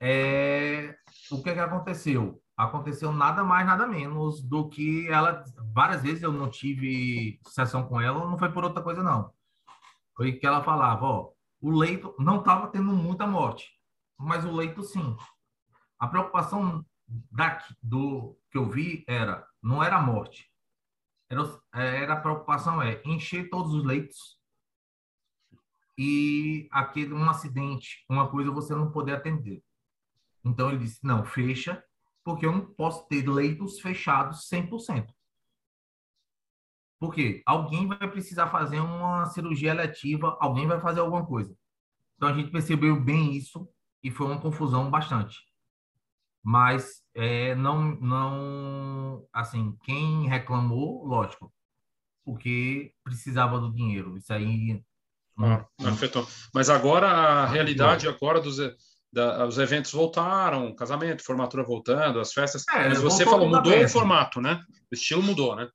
Speaker 2: É, o que, que aconteceu? Aconteceu nada mais, nada menos do que ela. Várias vezes eu não tive sessão com ela, não foi por outra coisa, não. Foi que ela falava: ó, o leito não estava tendo muita morte, mas o leito sim. A preocupação daqui, do que eu vi era não era morte, era, era a preocupação é encher todos os leitos e aquele um acidente, uma coisa você não poder atender. Então ele disse não fecha porque eu não posso ter leitos fechados 100%. Porque alguém vai precisar fazer uma cirurgia eletiva, alguém vai fazer alguma coisa. Então a gente percebeu bem isso e foi uma confusão bastante. Mas é, não, não, assim, quem reclamou, lógico, porque precisava do dinheiro. Isso aí
Speaker 1: ah, afetou. Mas agora a realidade agora dos da, os eventos voltaram, casamento, formatura voltando, as festas. É, mas você falou, mudou o formato, né? O estilo mudou, né?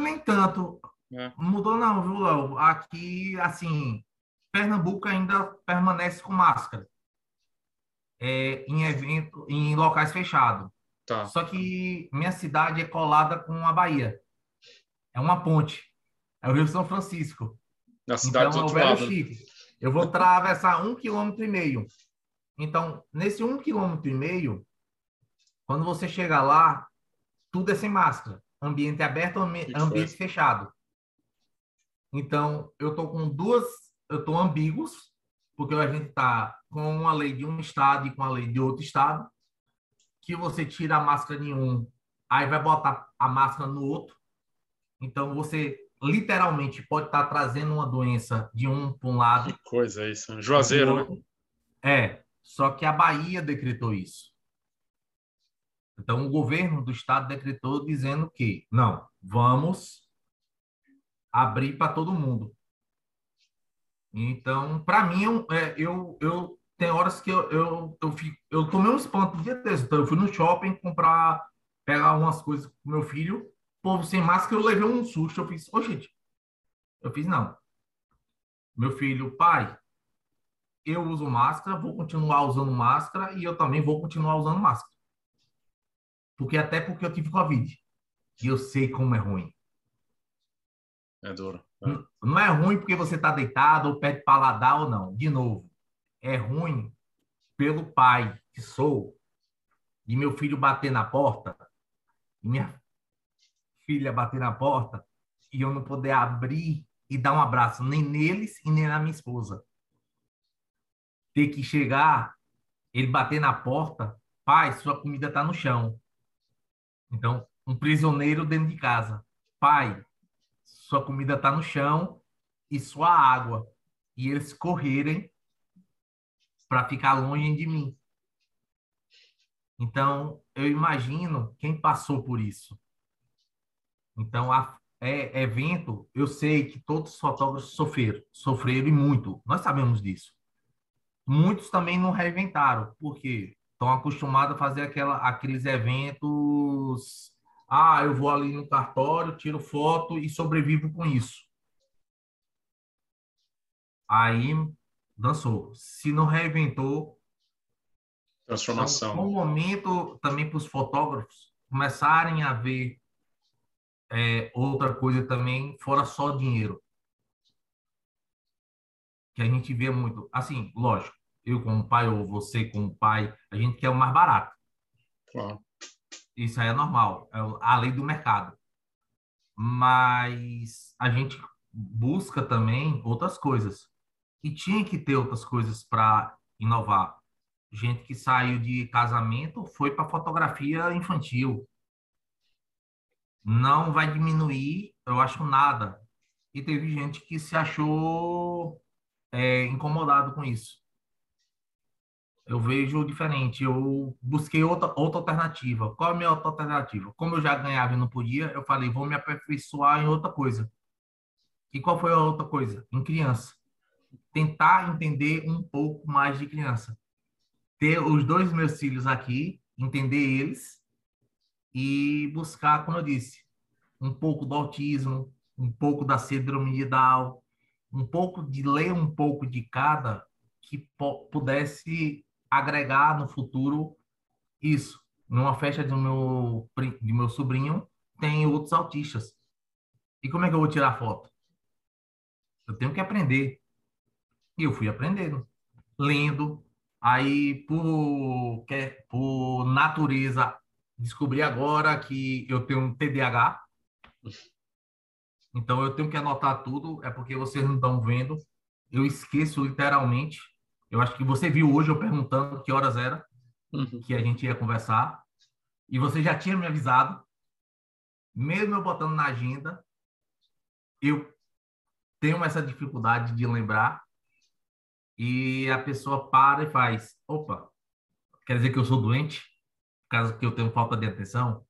Speaker 2: Nem tanto. É. Mudou não, viu, Léo? Aqui, assim, Pernambuco ainda permanece com máscara. É, em evento, em locais fechados. Tá. Só que minha cidade é colada com a Bahia. É uma ponte. É o Rio São Francisco.
Speaker 1: Na cidade então, do outro lado.
Speaker 2: Chique. Eu vou atravessar um quilômetro e meio. Então, nesse um quilômetro e meio, quando você chega lá, tudo é sem máscara. Ambiente aberto, ambiente fechado. Então, eu tô com duas, eu tô ambíguos, porque a gente tá com uma lei de um estado e com a lei de outro estado, que você tira a máscara de um, aí vai botar a máscara no outro. Então, você literalmente pode estar tá trazendo uma doença de um para um lado.
Speaker 1: Que coisa isso, Juazeiro, né?
Speaker 2: É, só que a Bahia decretou isso. Então, o governo do estado decretou dizendo que, não, vamos abrir para todo mundo. Então, para mim, é, eu, eu tem horas que eu, eu, eu, fico, eu tomei um espanto dia desse. Então, eu fui no shopping comprar, pegar umas coisas com meu filho, povo sem máscara, eu levei um susto. Eu fiz, ô, gente, eu fiz, não. Meu filho, pai, eu uso máscara, vou continuar usando máscara e eu também vou continuar usando máscara. Porque até porque eu tive Covid. E eu sei como é ruim.
Speaker 1: É duro.
Speaker 2: Não, não é ruim porque você está deitado ou pede paladar ou não. De novo, é ruim pelo pai que sou e meu filho bater na porta e minha filha bater na porta e eu não poder abrir e dar um abraço nem neles e nem na minha esposa ter que chegar, ele bater na porta, pai, sua comida está no chão. Então, um prisioneiro dentro de casa, pai, sua comida está no chão e sua água. E eles correrem para ficar longe de mim. Então, eu imagino quem passou por isso. Então, a, é, evento, eu sei que todos os fotógrafos sofreram, sofreram e muito. Nós sabemos disso. Muitos também não reinventaram, porque estão acostumados a fazer aquela, aqueles eventos. Ah, eu vou ali no cartório, tiro foto e sobrevivo com isso. Aí dançou. Se não reinventou.
Speaker 1: Transformação.
Speaker 2: Então, um momento também para os fotógrafos começarem a ver é, outra coisa também, fora só dinheiro. Que a gente vê muito. Assim, lógico, eu como pai ou você como pai, a gente quer o mais barato. Claro. Isso aí é normal, é a lei do mercado. Mas a gente busca também outras coisas. E tinha que ter outras coisas para inovar. Gente que saiu de casamento foi para fotografia infantil. Não vai diminuir, eu acho, nada. E teve gente que se achou é, incomodado com isso eu vejo diferente. Eu busquei outra, outra alternativa. Qual é a minha outra alternativa? Como eu já ganhava e não podia, eu falei, vou me aperfeiçoar em outra coisa. E qual foi a outra coisa? Em criança. Tentar entender um pouco mais de criança. Ter os dois meus filhos aqui, entender eles e buscar, como eu disse, um pouco do autismo, um pouco da síndrome de Down, um pouco de ler um pouco de cada que pudesse agregar no futuro isso. Numa festa do meu, de meu sobrinho, tem outros autistas. E como é que eu vou tirar foto? Eu tenho que aprender. E eu fui aprendendo, lendo. Aí, por, por natureza, descobri agora que eu tenho um TDAH. Então, eu tenho que anotar tudo. É porque vocês não estão vendo. Eu esqueço literalmente eu acho que você viu hoje eu perguntando que horas era uhum. que a gente ia conversar. E você já tinha me avisado. Mesmo eu botando na agenda, eu tenho essa dificuldade de lembrar. E a pessoa para e faz: opa, quer dizer que eu sou doente? por causa que eu tenho falta de atenção.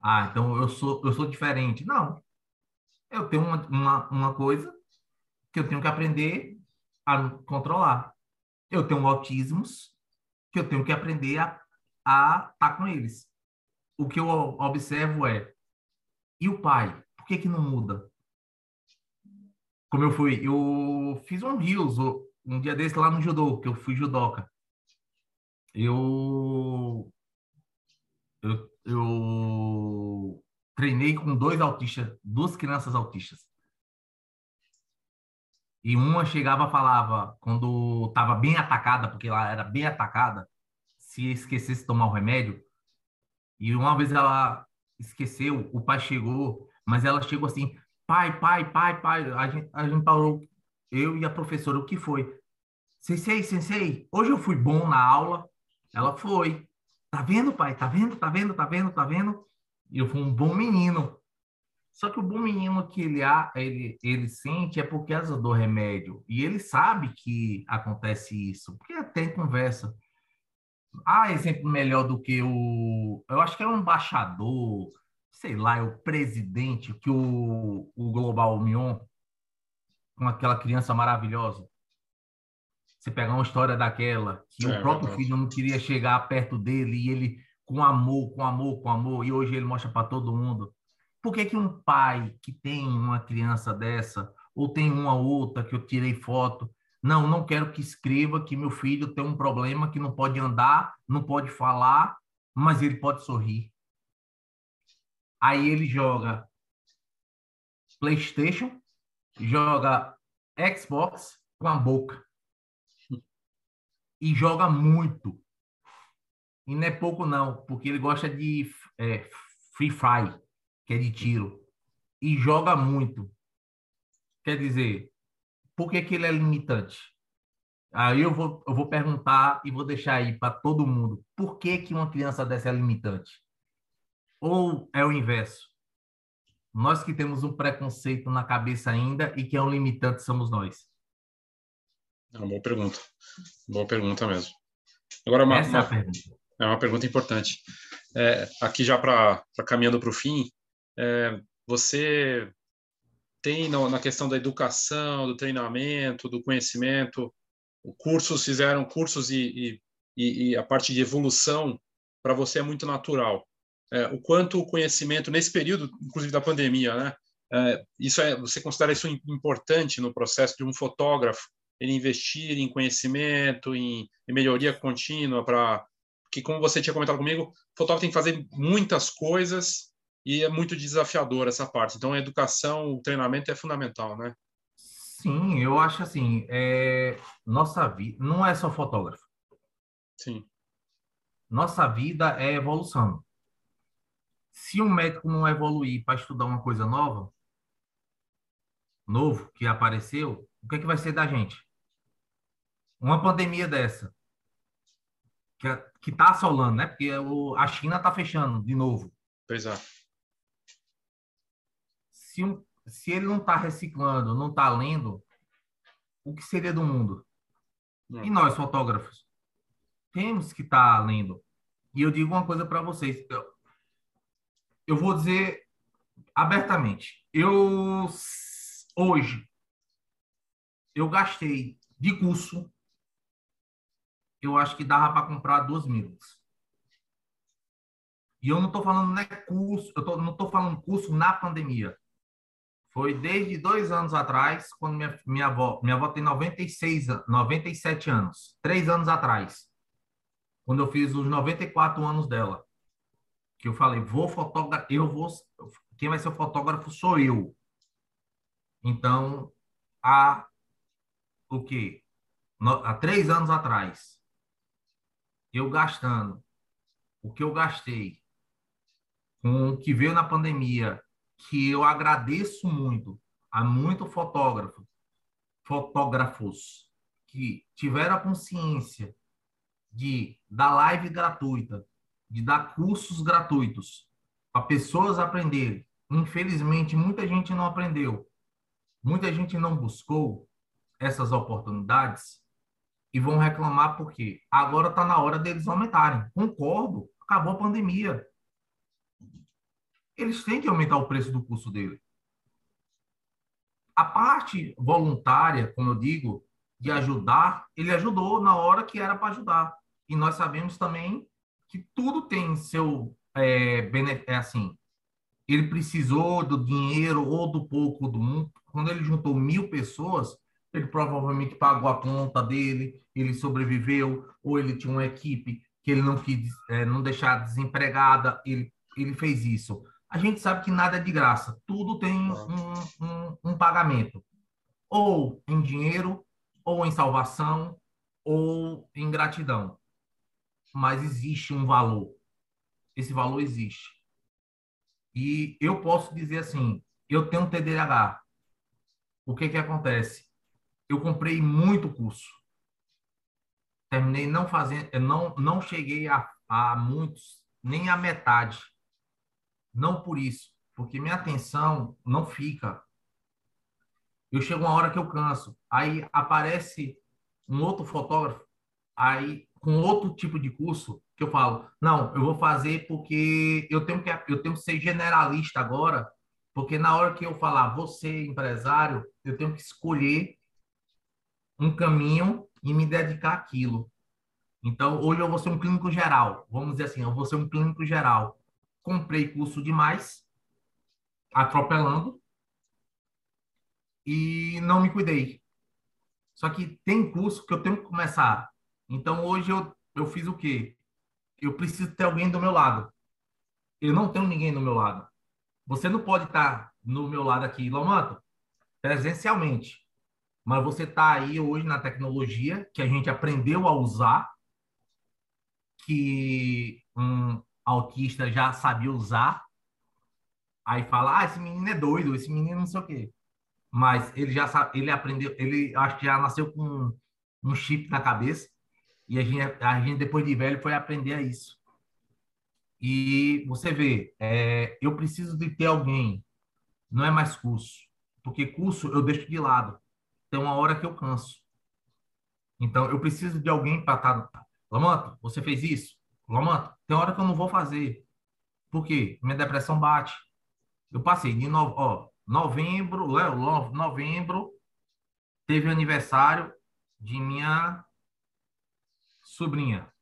Speaker 2: Ah, então eu sou, eu sou diferente. Não. Eu tenho uma, uma, uma coisa que eu tenho que aprender a controlar. Eu tenho autismos que eu tenho que aprender a estar tá com eles. O que eu observo é, e o pai? Por que, que não muda? Como eu fui, eu fiz um rios um dia desse lá no judô, que eu fui judoca. Eu, eu, eu treinei com dois autistas, duas crianças autistas. E uma chegava falava, quando estava bem atacada, porque ela era bem atacada, se esquecesse de tomar o remédio. E uma vez ela esqueceu, o pai chegou, mas ela chegou assim, pai, pai, pai, pai. A gente, a gente parou, eu e a professora, o que foi? Sensei, sensei, hoje eu fui bom na aula. Ela foi. Tá vendo, pai? Tá vendo, tá vendo, tá vendo, tá vendo? E eu fui um bom menino. Só que o bom menino que ele, ele, ele sente é porque azedou remédio. E ele sabe que acontece isso, porque até em conversa. Ah, exemplo melhor do que o. Eu acho que é um embaixador, sei lá, é o presidente, que o, o Global Mion, com aquela criança maravilhosa. Você pegar uma história daquela, que é, o próprio filho não queria chegar perto dele e ele, com amor, com amor, com amor, e hoje ele mostra para todo mundo. Por que, que um pai que tem uma criança dessa, ou tem uma outra que eu tirei foto, não, não quero que escreva que meu filho tem um problema que não pode andar, não pode falar, mas ele pode sorrir. Aí ele joga PlayStation, joga Xbox com a boca. E joga muito. E não é pouco, não, porque ele gosta de é, Free Fire que é de tiro, e joga muito. Quer dizer, por que, que ele é limitante? Aí eu vou, eu vou perguntar e vou deixar aí para todo mundo. Por que, que uma criança dessa é limitante? Ou é o inverso? Nós que temos um preconceito na cabeça ainda e que é um limitante somos nós.
Speaker 1: É uma boa pergunta. Boa pergunta mesmo. Agora, uma, Essa uma, é, a pergunta. é uma pergunta importante. É, aqui já para caminhando para o fim, é, você tem no, na questão da educação, do treinamento, do conhecimento, cursos fizeram cursos e, e, e a parte de evolução para você é muito natural. É, o quanto o conhecimento nesse período, inclusive da pandemia, né? É, isso é, você considera isso importante no processo de um fotógrafo ele investir em conhecimento, em, em melhoria contínua para que, como você tinha comentado comigo, o fotógrafo tem que fazer muitas coisas e é muito desafiador essa parte. Então, a educação, o treinamento é fundamental, né?
Speaker 2: Sim, eu acho assim, é... nossa vida não é só fotógrafo.
Speaker 1: Sim.
Speaker 2: Nossa vida é evolução. Se um médico não evoluir para estudar uma coisa nova, novo que apareceu, o que, é que vai ser da gente? Uma pandemia dessa, que está assolando, né? Porque a China está fechando de novo.
Speaker 1: Pois é
Speaker 2: se, um, se ele não está reciclando, não está lendo, o que seria do mundo? Hum. E nós, fotógrafos, temos que estar tá lendo. E eu digo uma coisa para vocês. Eu, eu vou dizer abertamente. Eu hoje eu gastei de curso. Eu acho que dava para comprar duas milhas. E eu não estou falando né, curso, eu tô, não estou falando curso na pandemia. Foi desde dois anos atrás, quando minha, minha avó, minha avó tem 96, 97 anos, três anos atrás, quando eu fiz os 94 anos dela, que eu falei, vou fotografar, eu vou, quem vai ser o fotógrafo sou eu. Então, há o quê? há três anos atrás, eu gastando o que eu gastei com o que veio na pandemia que eu agradeço muito a muito fotógrafo, fotógrafos que tiveram a consciência de dar live gratuita, de dar cursos gratuitos para pessoas aprenderem. Infelizmente, muita gente não aprendeu. Muita gente não buscou essas oportunidades e vão reclamar porque agora está na hora deles aumentarem. Concordo, acabou a pandemia. Eles têm que aumentar o preço do curso dele. A parte voluntária, como eu digo, de ajudar, ele ajudou na hora que era para ajudar. E nós sabemos também que tudo tem seu é, benefício, é assim, ele precisou do dinheiro ou do pouco do mundo. Quando ele juntou mil pessoas, ele provavelmente pagou a conta dele, ele sobreviveu, ou ele tinha uma equipe que ele não quis é, não deixar desempregada, ele, ele fez isso. A gente sabe que nada é de graça, tudo tem um, um, um pagamento, ou em dinheiro, ou em salvação, ou em gratidão. Mas existe um valor. Esse valor existe. E eu posso dizer assim, eu tenho TDAH. O que que acontece? Eu comprei muito curso. Terminei não fazendo, não não cheguei a, a muitos, nem a metade. Não por isso, porque minha atenção não fica. Eu chego uma hora que eu canso. Aí aparece um outro fotógrafo, aí com outro tipo de curso, que eu falo, não, eu vou fazer porque eu tenho que eu tenho que ser generalista agora, porque na hora que eu falar você empresário, eu tenho que escolher um caminho e me dedicar àquilo. Então, hoje eu vou ser um clínico geral. Vamos dizer assim, eu vou ser um clínico geral. Comprei curso demais, atropelando, e não me cuidei. Só que tem curso que eu tenho que começar. Então, hoje eu, eu fiz o quê? eu preciso ter alguém do meu lado. Eu não tenho ninguém do meu lado. Você não pode estar no meu lado aqui, Lomanto, presencialmente. Mas você está aí hoje na tecnologia que a gente aprendeu a usar, que um autista já sabia usar. Aí fala, ah, esse menino é doido, esse menino não sei o quê. Mas ele já sabe, ele aprendeu, ele acho que já nasceu com um chip na cabeça e a gente, a gente, depois de velho, foi aprender a isso. E você vê, é, eu preciso de ter alguém, não é mais curso, porque curso eu deixo de lado. Tem uma hora que eu canso. Então, eu preciso de alguém para estar. Tá... Lamanto, você fez isso? Lamanto, tem hora que eu não vou fazer. Por quê? Minha depressão bate. Eu passei de no... ó, novembro, Léo, novembro, teve aniversário de minha sobrinha,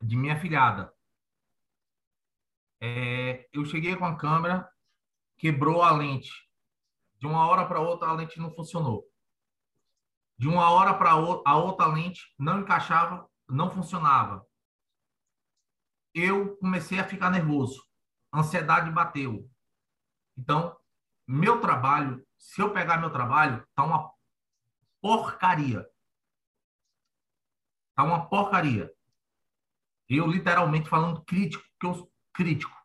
Speaker 2: de minha filhada. É, eu cheguei com a câmera, quebrou a lente. De uma hora para outra, a lente não funcionou. De uma hora para a outra, a lente não encaixava, não funcionava. Eu comecei a ficar nervoso. A ansiedade bateu. Então, meu trabalho, se eu pegar meu trabalho, tá uma porcaria. Tá uma porcaria. Eu literalmente falando crítico, que eu crítico.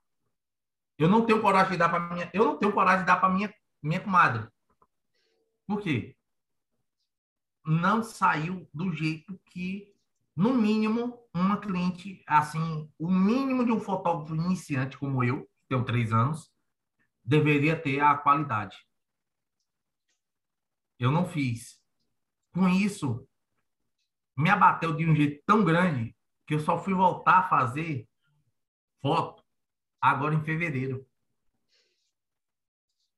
Speaker 2: Eu não tenho coragem de dar para minha, eu não tenho coragem de dar para minha minha comadre. Por quê? Não saiu do jeito que no mínimo uma cliente assim, o mínimo de um fotógrafo iniciante como eu, que tenho três anos, deveria ter a qualidade. Eu não fiz. Com isso, me abateu de um jeito tão grande que eu só fui voltar a fazer foto agora em fevereiro.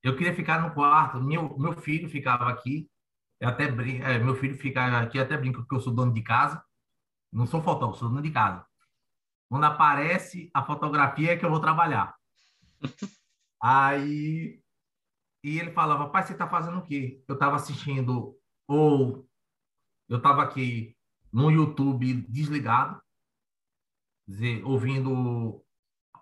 Speaker 2: Eu queria ficar no quarto, meu, meu filho ficava aqui, eu até brinco, é, meu filho fica aqui, até brinco que eu sou dono de casa, não sou fotógrafo, sou dono de casa. Quando aparece a fotografia é que eu vou trabalhar. Aí, e ele falava, pai, você está fazendo o quê? Eu estava assistindo, ou eu estava aqui no YouTube desligado, dizer, ouvindo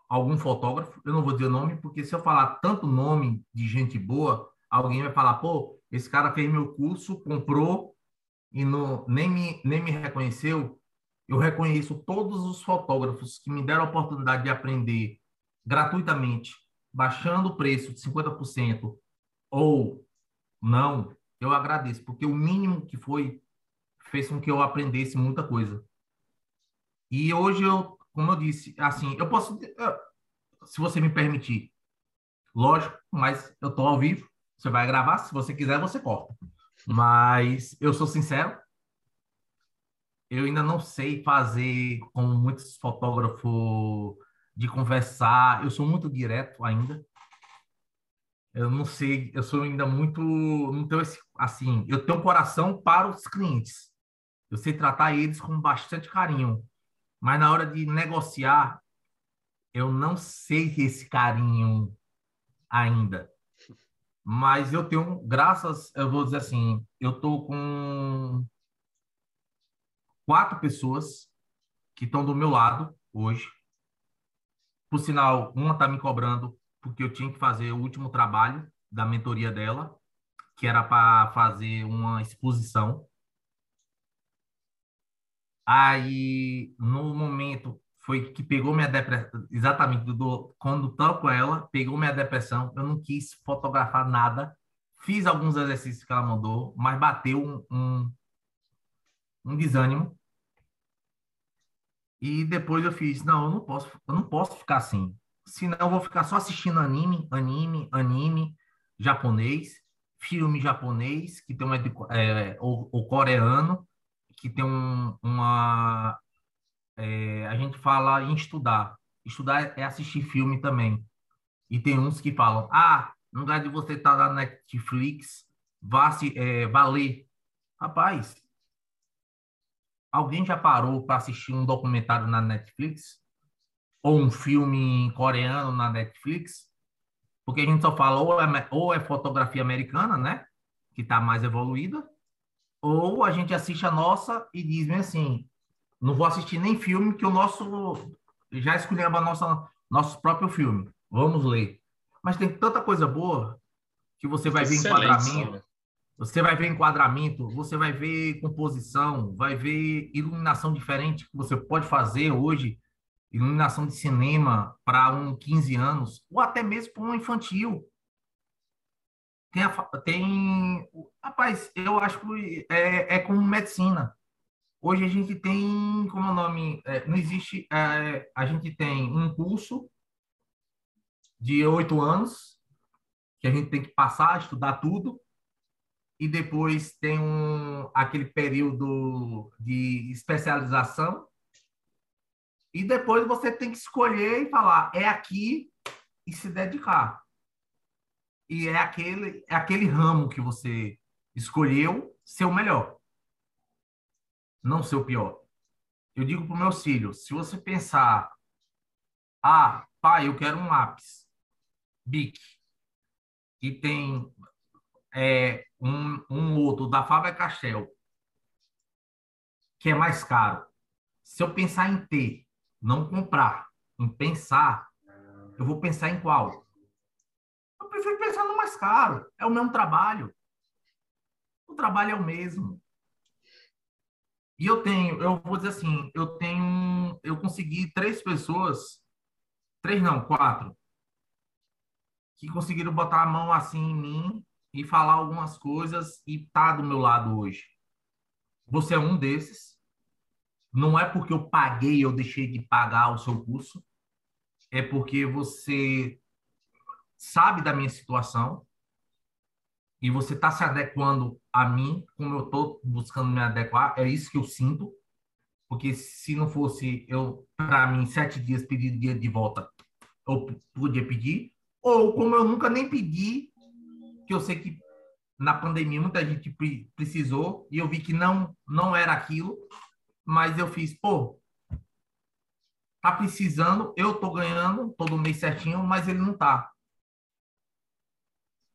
Speaker 2: algum fotógrafo, eu não vou dizer o nome, porque se eu falar tanto nome de gente boa, alguém vai falar, pô, esse cara fez meu curso, comprou e não, nem, me, nem me reconheceu. Eu reconheço todos os fotógrafos que me deram a oportunidade de aprender gratuitamente, baixando o preço de 50% ou não, eu agradeço, porque o mínimo que foi fez com que eu aprendesse muita coisa. E hoje eu, como eu disse, assim, eu posso, se você me permitir, lógico, mas eu tô ao vivo, você vai gravar, se você quiser você corta. Mas eu sou sincero, eu ainda não sei fazer como muitos fotógrafos de conversar. Eu sou muito direto ainda. Eu não sei, eu sou ainda muito, não tenho esse, assim, eu tenho coração para os clientes. Eu sei tratar eles com bastante carinho, mas na hora de negociar, eu não sei esse carinho ainda. Mas eu tenho, graças, eu vou dizer assim, eu tô com quatro pessoas que estão do meu lado hoje. Por sinal, uma está me cobrando porque eu tinha que fazer o último trabalho da mentoria dela, que era para fazer uma exposição. Aí, no momento, foi que pegou minha depressão, exatamente do, quando estou com ela, pegou minha depressão, eu não quis fotografar nada, fiz alguns exercícios que ela mandou, mas bateu um, um, um desânimo. E depois eu fiz, não, eu não posso, eu não posso ficar assim. Senão eu vou ficar só assistindo anime, anime, anime japonês, filme japonês, que tem um é, o, o coreano, que tem um, uma é, a gente fala em estudar. Estudar é assistir filme também. E tem uns que falam, ah, no lugar de você estar tá na Netflix, vá, se, é. Rapaz, alguém já parou para assistir um documentário na Netflix? Ou um filme coreano na Netflix? Porque a gente só fala ou é, ou é fotografia americana, né? Que está mais evoluída. Ou a gente assiste a nossa e diz assim, não vou assistir nem filme, que o nosso. Já escolhemos a nossa, nosso próprio filme. Vamos ler. Mas tem tanta coisa boa que você vai Excelente, ver enquadramento. Você vai ver enquadramento, você vai ver composição, vai ver iluminação diferente que você pode fazer hoje, iluminação de cinema para um 15 anos, ou até mesmo para um infantil. Tem, a, tem. Rapaz, eu acho que é, é como medicina. Hoje a gente tem, como é o nome, é, não existe, é, a gente tem um curso de oito anos, que a gente tem que passar, estudar tudo, e depois tem um, aquele período de especialização, e depois você tem que escolher e falar, é aqui e se dedicar. E é aquele, é aquele ramo que você escolheu ser o melhor não ser o pior. Eu digo para o meu filho, se você pensar, ah, pai, eu quero um lápis, Bic, e tem é, um, um outro da Faber-Castell, que é mais caro. Se eu pensar em ter, não comprar, em pensar, eu vou pensar em qual? Eu prefiro pensar no mais caro. É o mesmo trabalho. O trabalho é o mesmo. E eu tenho, eu vou dizer assim, eu tenho, eu consegui três pessoas, três não, quatro, que conseguiram botar a mão assim em mim e falar algumas coisas e tá do meu lado hoje. Você é um desses. Não é porque eu paguei ou deixei de pagar o seu curso, é porque você sabe da minha situação, e você está se adequando a mim, como eu estou buscando me adequar, é isso que eu sinto. Porque se não fosse eu, para mim, sete dias pedir dia de volta, eu podia pedir. Ou como eu nunca nem pedi, que eu sei que na pandemia muita gente precisou e eu vi que não não era aquilo, mas eu fiz, pô, tá precisando, eu tô ganhando todo mês certinho, mas ele não tá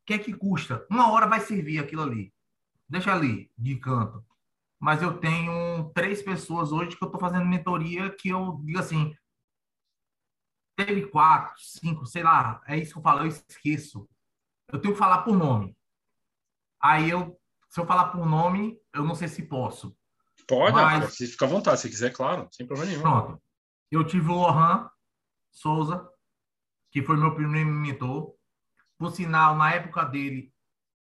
Speaker 2: que é que custa? Uma hora vai servir aquilo ali. Deixa ali, de canto. Mas eu tenho três pessoas hoje que eu estou fazendo mentoria que eu digo assim, teve quatro, cinco, sei lá, é isso que eu falo, eu esqueço. Eu tenho que falar por nome. Aí eu, se eu falar por nome, eu não sei se posso.
Speaker 1: Pode, mas... se fica à vontade, se quiser, claro, sem problema nenhum.
Speaker 2: Pronto. Eu tive o Lohan Souza, que foi meu primeiro mentor. Por sinal, na época dele,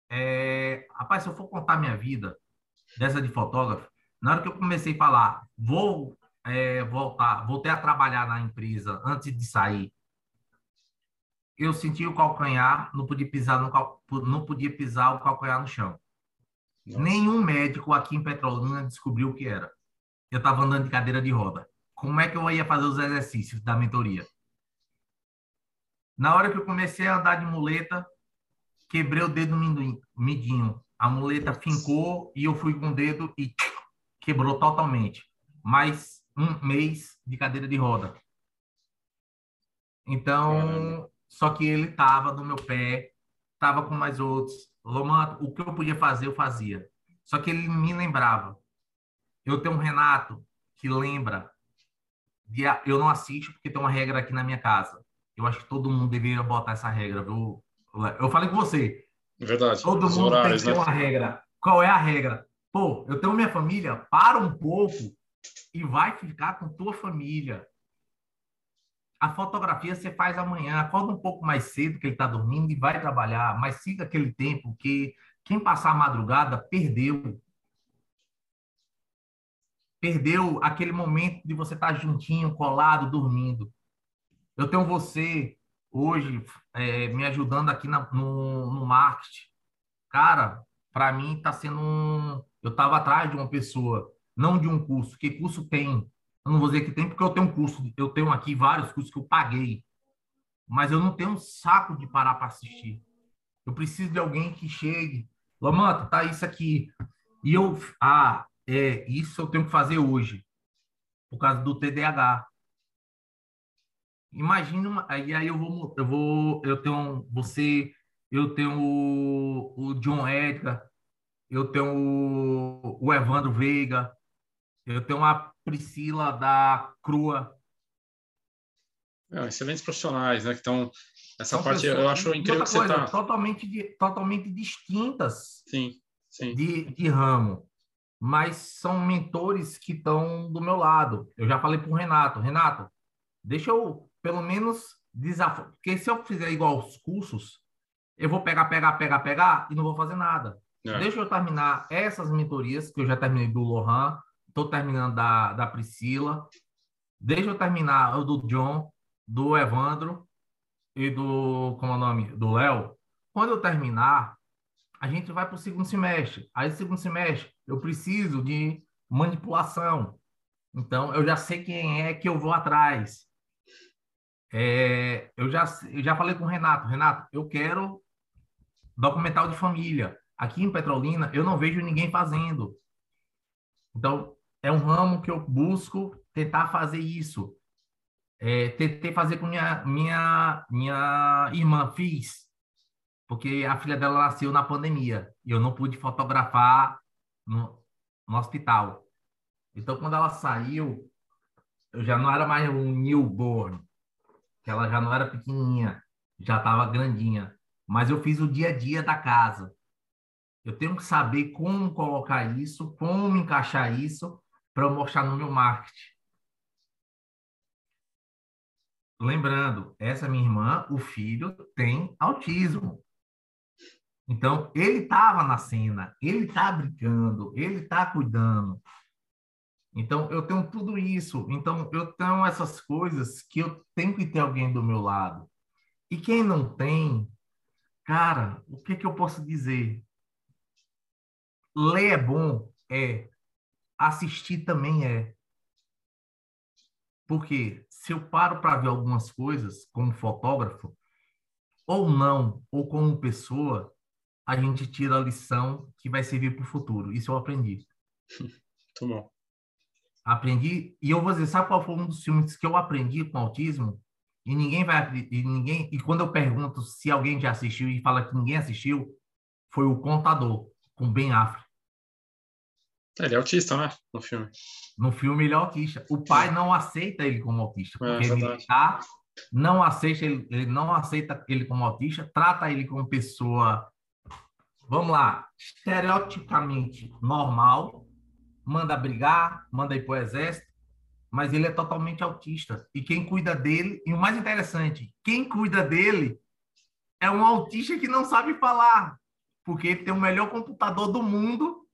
Speaker 2: é... rapaz, se eu for contar minha vida dessa de fotógrafo, na hora que eu comecei a falar, vou é, voltar, voltei a trabalhar na empresa antes de sair, eu senti o calcanhar, não podia pisar no cal... não podia pisar o calcanhar no chão. Nossa. Nenhum médico aqui em Petrolina descobriu o que era. eu estava andando de cadeira de roda. Como é que eu ia fazer os exercícios da mentoria? Na hora que eu comecei a andar de muleta, quebrei o dedo midinho. A muleta fincou e eu fui com o dedo e quebrou totalmente. Mais um mês de cadeira de roda. Então, só que ele tava no meu pé, tava com mais outros. Lomanto, o que eu podia fazer, eu fazia. Só que ele me lembrava. Eu tenho um Renato que lembra. De, eu não assisto porque tem uma regra aqui na minha casa. Eu acho que todo mundo deveria botar essa regra, viu? Eu falei com você.
Speaker 1: Verdade.
Speaker 2: Todo mundo horários, tem que ter né? uma regra. Qual é a regra? Pô, eu tenho minha família, para um pouco e vai ficar com tua família. A fotografia você faz amanhã, acorda um pouco mais cedo que ele está dormindo e vai trabalhar, mas siga aquele tempo que quem passar a madrugada perdeu. Perdeu aquele momento de você estar tá juntinho, colado, dormindo. Eu tenho você hoje é, me ajudando aqui na, no, no marketing. Cara, para mim está sendo um. Eu estava atrás de uma pessoa, não de um curso. Que curso tem? Eu não vou dizer que tem, porque eu tenho um curso. Eu tenho aqui vários cursos que eu paguei. Mas eu não tenho um saco de parar para assistir. Eu preciso de alguém que chegue. Lamanta, tá isso aqui. E eu. Ah, é, isso eu tenho que fazer hoje. Por causa do TDAH. Imagina, uma, aí, eu vou, eu vou, eu tenho você, eu tenho o, o John Edgar, eu tenho o, o Evandro Veiga, eu tenho a Priscila da Crua.
Speaker 1: É, excelentes profissionais, né? Então, essa São parte pessoas, eu acho incrível que você tá...
Speaker 2: totalmente, totalmente distintas
Speaker 1: sim, sim.
Speaker 2: De, de ramo, mas são mentores que estão do meu lado. Eu já falei para o Renato, Renato, deixa eu pelo menos desafio. Porque se eu fizer igual os cursos, eu vou pegar, pegar, pegar, pegar e não vou fazer nada. É. Deixa eu terminar essas mentorias, que eu já terminei do Lohan, estou terminando da, da Priscila. Deixa eu terminar o do John, do Evandro e do. Como é o nome? Do Léo. Quando eu terminar, a gente vai para o segundo semestre. Aí, segundo semestre, eu preciso de manipulação. Então, eu já sei quem é que eu vou atrás. É, eu, já, eu já falei com o Renato. Renato, eu quero documental de família. Aqui em Petrolina, eu não vejo ninguém fazendo. Então, é um ramo que eu busco tentar fazer isso. É, tentei fazer com minha, minha, minha irmã, fiz. Porque a filha dela nasceu na pandemia. E eu não pude fotografar no, no hospital. Então, quando ela saiu, eu já não era mais um newborn que ela já não era pequenininha, já estava grandinha. Mas eu fiz o dia a dia da casa. Eu tenho que saber como colocar isso, como encaixar isso para eu mostrar no meu marketing. Lembrando, essa minha irmã, o filho tem autismo. Então, ele estava na cena, ele está brincando, ele está cuidando. Então, eu tenho tudo isso. Então, eu tenho essas coisas que eu tenho que ter alguém do meu lado. E quem não tem, cara, o que, que eu posso dizer? Ler é bom? É. Assistir também é. Porque se eu paro para ver algumas coisas, como fotógrafo, ou não, ou como pessoa, a gente tira a lição que vai servir para o futuro. Isso eu aprendi.
Speaker 1: Muito bom.
Speaker 2: Aprendi, e eu vou dizer, sabe qual foi um dos filmes que eu aprendi com autismo? E ninguém vai e ninguém e quando eu pergunto se alguém já assistiu e fala que ninguém assistiu, foi o Contador com Ben Affleck.
Speaker 1: Ele é autista, né? No filme.
Speaker 2: No filme ele é autista. O pai não aceita ele como autista, é, porque é, ele tá, não aceita ele, ele não aceita ele como autista, trata ele como pessoa vamos lá, estereotipamente normal, manda brigar, manda ir para o exército, mas ele é totalmente autista. E quem cuida dele, e o mais interessante, quem cuida dele é um autista que não sabe falar, porque ele tem o melhor computador do mundo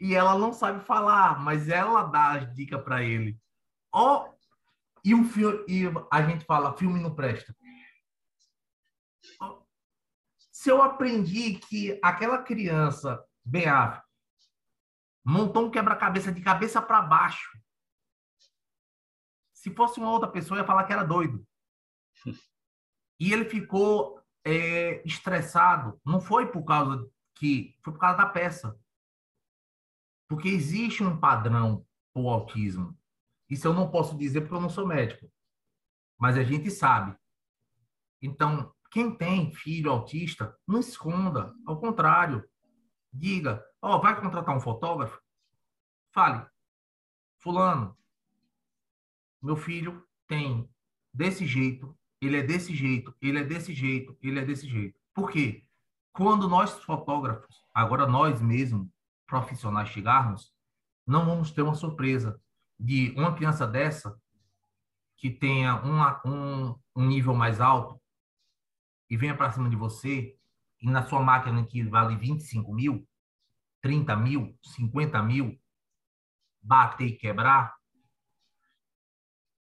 Speaker 2: e ela não sabe falar, mas ela dá as dicas para ele. Oh, e o filme, e a gente fala, filme não presta. Oh, se eu aprendi que aquela criança, bem montou um quebra-cabeça de cabeça para baixo. Se fosse uma outra pessoa, ia falar que era doido. E ele ficou é, estressado. Não foi por causa que. Foi por causa da peça. Porque existe um padrão para o autismo. Isso eu não posso dizer porque eu não sou médico. Mas a gente sabe. Então, quem tem filho autista, não esconda. Ao contrário, diga: Ó, oh, vai contratar um fotógrafo? Fale, Fulano, meu filho tem desse jeito, ele é desse jeito, ele é desse jeito, ele é desse jeito. Por quê? Quando nós fotógrafos, agora nós mesmos, profissionais, chegarmos, não vamos ter uma surpresa de uma criança dessa que tenha um, um nível mais alto e venha para cima de você e na sua máquina que vale 25 mil, 30 mil, 50 mil, bater e quebrar,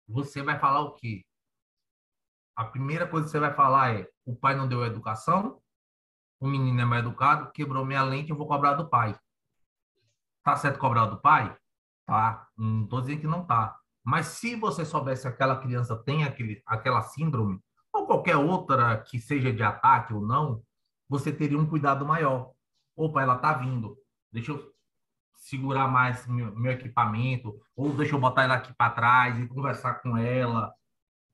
Speaker 2: você vai falar o quê? A primeira coisa que você vai falar é: o pai não deu educação, o menino é mal educado, quebrou minha lente, eu vou cobrar do pai. Tá certo cobrar do pai? Tá. Não tô dizendo que não tá. Mas se você soubesse que aquela criança tem aquele, aquela síndrome, ou qualquer outra que seja de ataque ou não, você teria um cuidado maior. Opa, ela tá vindo. Deixa eu segurar mais meu, meu equipamento, ou deixa eu botar ela aqui para trás e conversar com ela,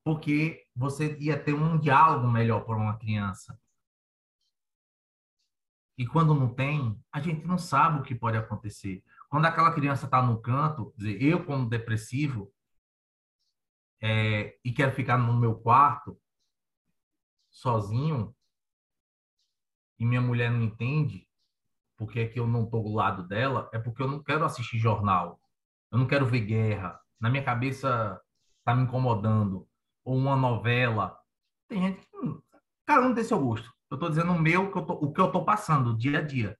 Speaker 2: porque você ia ter um diálogo melhor para uma criança. E quando não tem, a gente não sabe o que pode acontecer. Quando aquela criança está no canto, dizer, eu como depressivo é, e quero ficar no meu quarto sozinho e minha mulher não entende, porque é que eu não estou do lado dela, é porque eu não quero assistir jornal. Eu não quero ver guerra. Na minha cabeça está me incomodando. Ou uma novela. Tem gente que. Cada um tem seu gosto. Eu estou dizendo o meu, que eu tô, o que eu estou passando, dia a dia.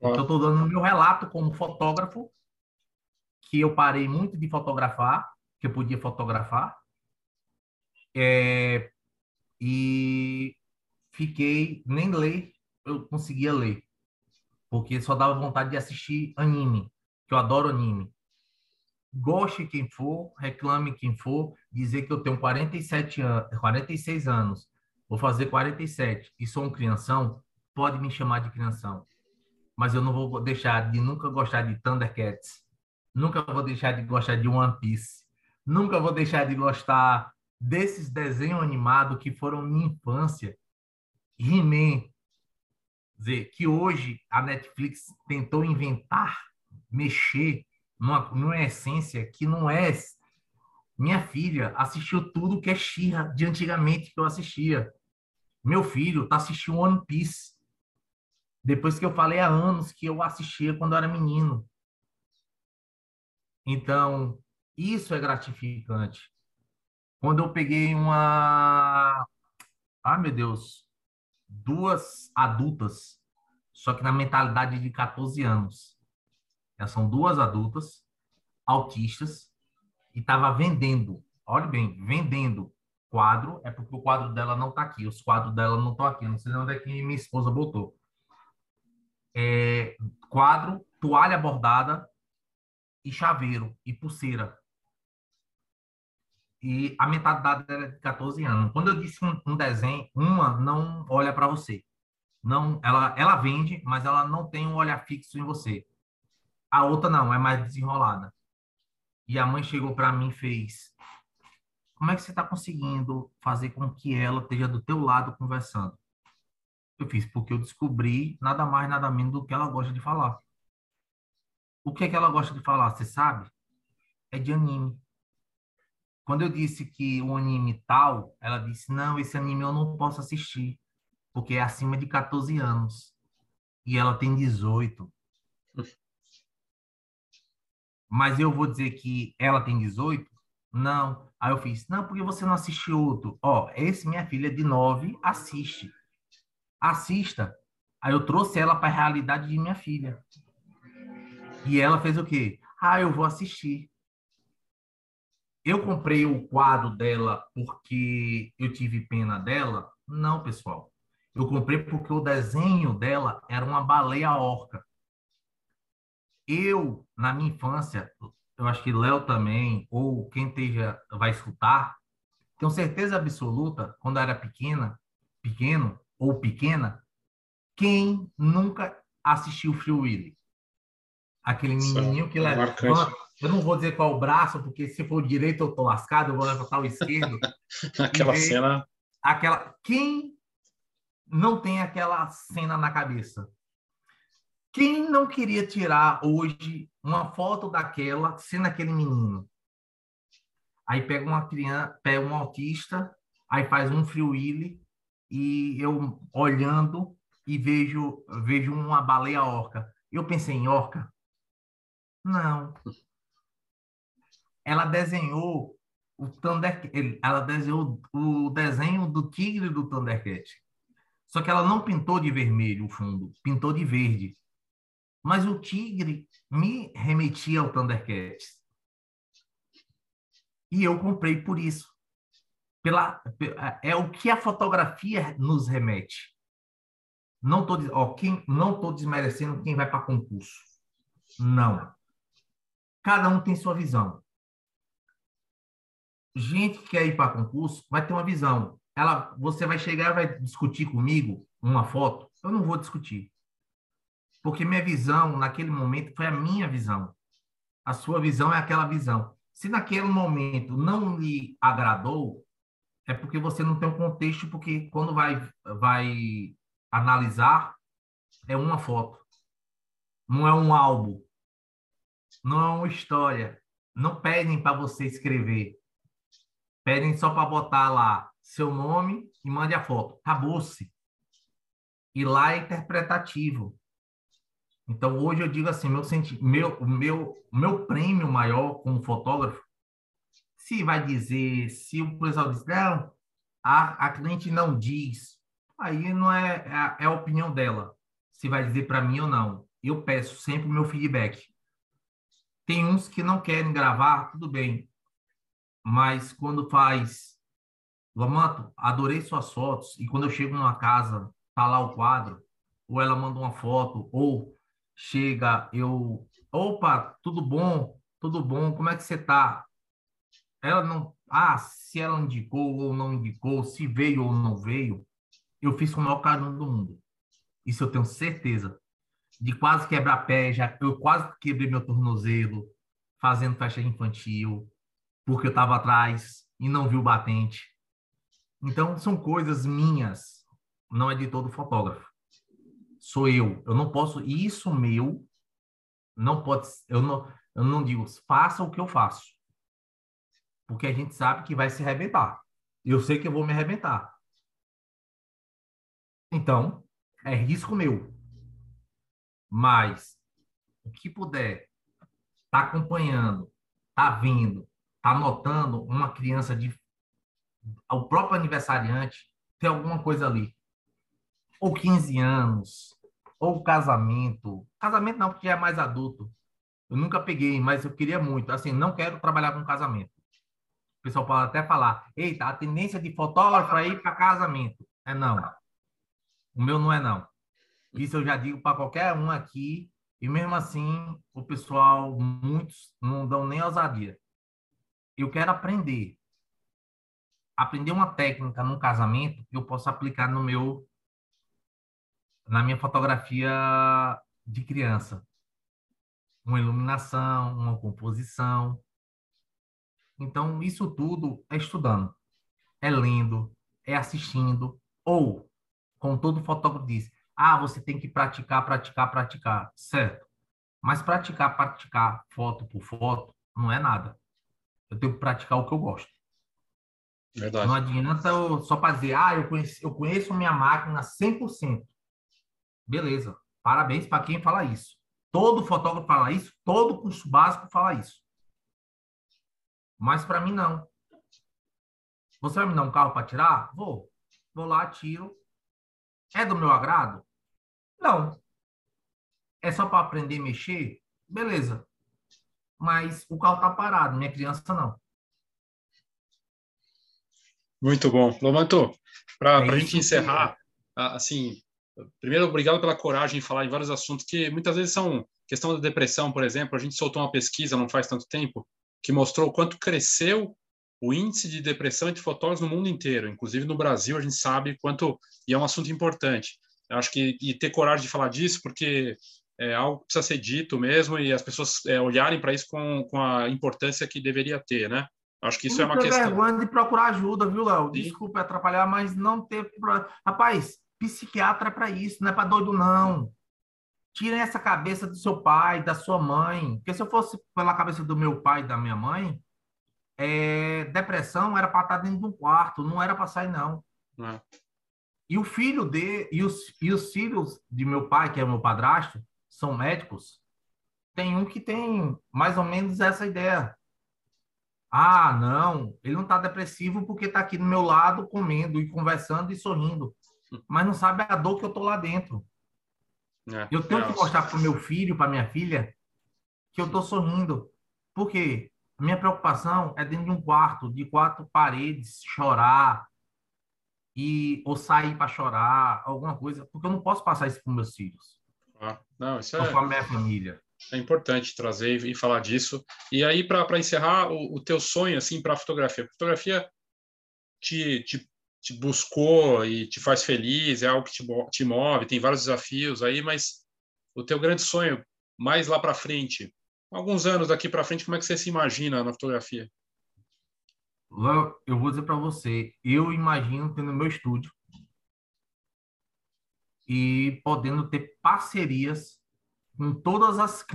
Speaker 2: Eu estou dando o meu relato como fotógrafo, que eu parei muito de fotografar, que eu podia fotografar. É, e fiquei, nem ler, eu conseguia ler porque só dava vontade de assistir anime, que eu adoro anime. Goste quem for, reclame quem for, dizer que eu tenho 47 anos, 46 anos, vou fazer 47 e sou um crianção, pode me chamar de crianção. Mas eu não vou deixar de nunca gostar de Thundercats, nunca vou deixar de gostar de One Piece, nunca vou deixar de gostar desses desenhos animados que foram minha infância. He-Man, que hoje a Netflix tentou inventar, mexer numa, numa essência que não é. Minha filha assistiu tudo que é Xirra de antigamente que eu assistia. Meu filho tá assistindo One Piece. Depois que eu falei há anos que eu assistia quando eu era menino. Então, isso é gratificante. Quando eu peguei uma. Ah, meu Deus duas adultas, só que na mentalidade de 14 anos. Elas são duas adultas, autistas, e estava vendendo, olha bem, vendendo quadro, é porque o quadro dela não está aqui, os quadros dela não estão aqui, não sei onde é que minha esposa botou. É, quadro, toalha bordada e chaveiro e pulseira e a mentalidade dela é de 14 anos. Quando eu disse um, um desenho, uma não olha para você. Não, ela, ela vende, mas ela não tem um olhar fixo em você. A outra não, é mais desenrolada. E a mãe chegou para mim e fez: Como é que você está conseguindo fazer com que ela esteja do teu lado conversando? Eu fiz porque eu descobri nada mais, nada menos do que ela gosta de falar. O que é que ela gosta de falar? Você sabe? É de anime. Quando eu disse que o anime tal, ela disse: Não, esse anime eu não posso assistir, porque é acima de 14 anos. E ela tem 18. Mas eu vou dizer que ela tem 18? Não. Aí eu fiz: Não, porque você não assiste outro. Ó, esse minha filha é de 9 assiste. Assista. Aí eu trouxe ela para a realidade de minha filha. E ela fez o quê? Ah, eu vou assistir eu comprei o quadro dela porque eu tive pena dela? Não, pessoal. Eu comprei porque o desenho dela era uma baleia orca. Eu, na minha infância, eu acho que Léo também, ou quem esteja, vai escutar, tenho certeza absoluta, quando era pequena, pequeno ou pequena, quem nunca assistiu Free Willy? Aquele menininho que é levanta. Eu não vou dizer qual o braço, porque se for o direito eu tô lascado, eu vou levantar o esquerdo.
Speaker 1: aquela cena.
Speaker 2: Aquela. Quem não tem aquela cena na cabeça? Quem não queria tirar hoje uma foto daquela sendo aquele menino? Aí pega uma criança, pega um autista, aí faz um free e eu olhando e vejo vejo uma baleia orca. Eu pensei em orca? Não. Ela desenhou o Thunder, ela desenhou o desenho do tigre do Thundercat. Só que ela não pintou de vermelho o fundo, pintou de verde. Mas o tigre me remetia ao Thundercat. E eu comprei por isso. Pela, é o que a fotografia nos remete. Não estou ó, quem, não tô desmerecendo quem vai para concurso. Não. Cada um tem sua visão. Gente que quer ir para concurso vai ter uma visão. Ela, você vai chegar e vai discutir comigo uma foto. Eu não vou discutir. Porque minha visão, naquele momento, foi a minha visão. A sua visão é aquela visão. Se naquele momento não lhe agradou, é porque você não tem um contexto, porque quando vai, vai analisar, é uma foto. Não é um álbum. Não é uma história. Não pedem para você escrever. Pedem só para botar lá seu nome e mande a foto. Acabou-se. E lá é interpretativo. Então, hoje eu digo assim, meu, meu, meu, meu prêmio maior como fotógrafo, se vai dizer, se o pessoal diz, não, a, a cliente não diz, aí não é, é, é a opinião dela, se vai dizer para mim ou não. Eu peço sempre o meu feedback. Tem uns que não querem gravar, tudo bem. Mas quando faz, Lamanto, adorei suas fotos, e quando eu chego numa casa, tá lá o quadro, ou ela manda uma foto, ou chega, eu, opa, tudo bom? Tudo bom? Como é que você tá? Ela não, ah, se ela indicou ou não indicou, se veio ou não veio, eu fiz o maior carinho do mundo. Isso eu tenho certeza. De quase quebrar pé, já, eu quase quebrei meu tornozelo fazendo festa infantil, porque eu estava atrás e não vi o batente. Então, são coisas minhas, não é de todo fotógrafo sou eu. Eu não posso. Isso meu não pode. Eu não, eu não digo faça o que eu faço, porque a gente sabe que vai se arrebentar. Eu sei que eu vou me arrebentar. Então é risco meu. Mas o que puder tá acompanhando, tá vendo, tá notando uma criança de o próprio aniversariante tem alguma coisa ali ou 15 anos, ou casamento. Casamento não, porque já é mais adulto. Eu nunca peguei, mas eu queria muito. Assim, não quero trabalhar com casamento. O pessoal pode até falar, eita, a tendência de fotógrafo é ir para casamento. É não. O meu não é não. Isso eu já digo para qualquer um aqui, e mesmo assim, o pessoal, muitos não dão nem ousadia. Eu quero aprender. Aprender uma técnica num casamento, eu posso aplicar no meu na minha fotografia de criança. Uma iluminação, uma composição. Então, isso tudo é estudando, é lendo, é assistindo, ou, como todo fotógrafo diz, ah, você tem que praticar, praticar, praticar. Certo. Mas praticar, praticar foto por foto, não é nada. Eu tenho que praticar o que eu gosto. Verdade. Não adianta eu, só para dizer, ah, eu conheço, eu conheço minha máquina 100%. Beleza. Parabéns para quem fala isso. Todo fotógrafo fala isso, todo curso básico fala isso. Mas para mim não. Você vai me dar um carro para tirar? Vou. Vou lá, tiro. É do meu agrado? Não. É só para aprender a mexer? Beleza. Mas o carro tá parado, minha criança não.
Speaker 1: Muito bom. Lomanto, para é a gente encerrar, assim, primeiro, obrigado pela coragem de falar em vários assuntos que muitas vezes são questão da depressão, por exemplo, a gente soltou uma pesquisa não faz tanto tempo que mostrou quanto cresceu o índice de depressão entre fotógrafos no mundo inteiro, inclusive no Brasil, a gente sabe quanto e é um assunto importante. Eu acho que e ter coragem de falar disso, porque é algo que precisa ser dito mesmo e as pessoas é, olharem para isso com, com a importância que deveria ter, né? Acho que isso não é uma questão.
Speaker 2: vergonha de procurar ajuda, viu, Léo? Desculpa atrapalhar, mas não ter. Rapaz, psiquiatra para isso, não é para doido, não. Tirem essa cabeça do seu pai, da sua mãe. Porque se eu fosse pela cabeça do meu pai e da minha mãe, é, depressão era para estar dentro de um quarto, não era para sair, não. E o filho de e os, e os filhos de meu pai, que é meu padrasto, são médicos. Tem um que tem mais ou menos essa ideia. Ah, não, ele não está depressivo porque está aqui do meu lado comendo e conversando e sorrindo, mas não sabe a dor que eu estou lá dentro. É, eu tenho é, que mostrar para o meu filho, para minha filha, que eu estou sorrindo. Por quê? Minha preocupação é dentro de um quarto, de quatro paredes, chorar, e, ou sair para chorar, alguma coisa, porque eu não posso passar isso para meus filhos.
Speaker 1: Ah, não, isso é...
Speaker 2: Para minha família.
Speaker 1: É importante trazer e falar disso. E aí, para encerrar, o, o, teu sonho assim para a fotografia. A fotografia te, te, te, buscou e te faz feliz, é algo que te, te move, tem vários desafios aí, mas o teu grande sonho, mais lá para frente, alguns anos daqui para frente, como é que você se imagina na fotografia?
Speaker 2: Eu vou dizer para você, eu imagino tendo meu estúdio e podendo ter parcerias com todas as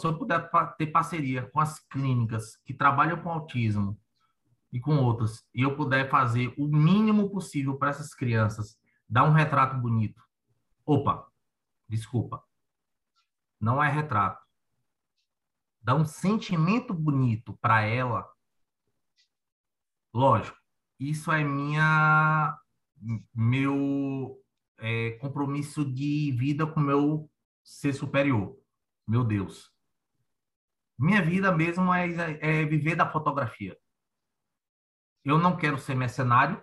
Speaker 2: se eu puder ter parceria com as clínicas que trabalham com autismo e com outras e eu puder fazer o mínimo possível para essas crianças dar um retrato bonito. Opa desculpa. Não é retrato. Dar um sentimento bonito para ela. Lógico isso é minha meu é, compromisso de vida com meu ser superior, meu Deus. Minha vida mesmo é, é viver da fotografia. Eu não quero ser mercenário,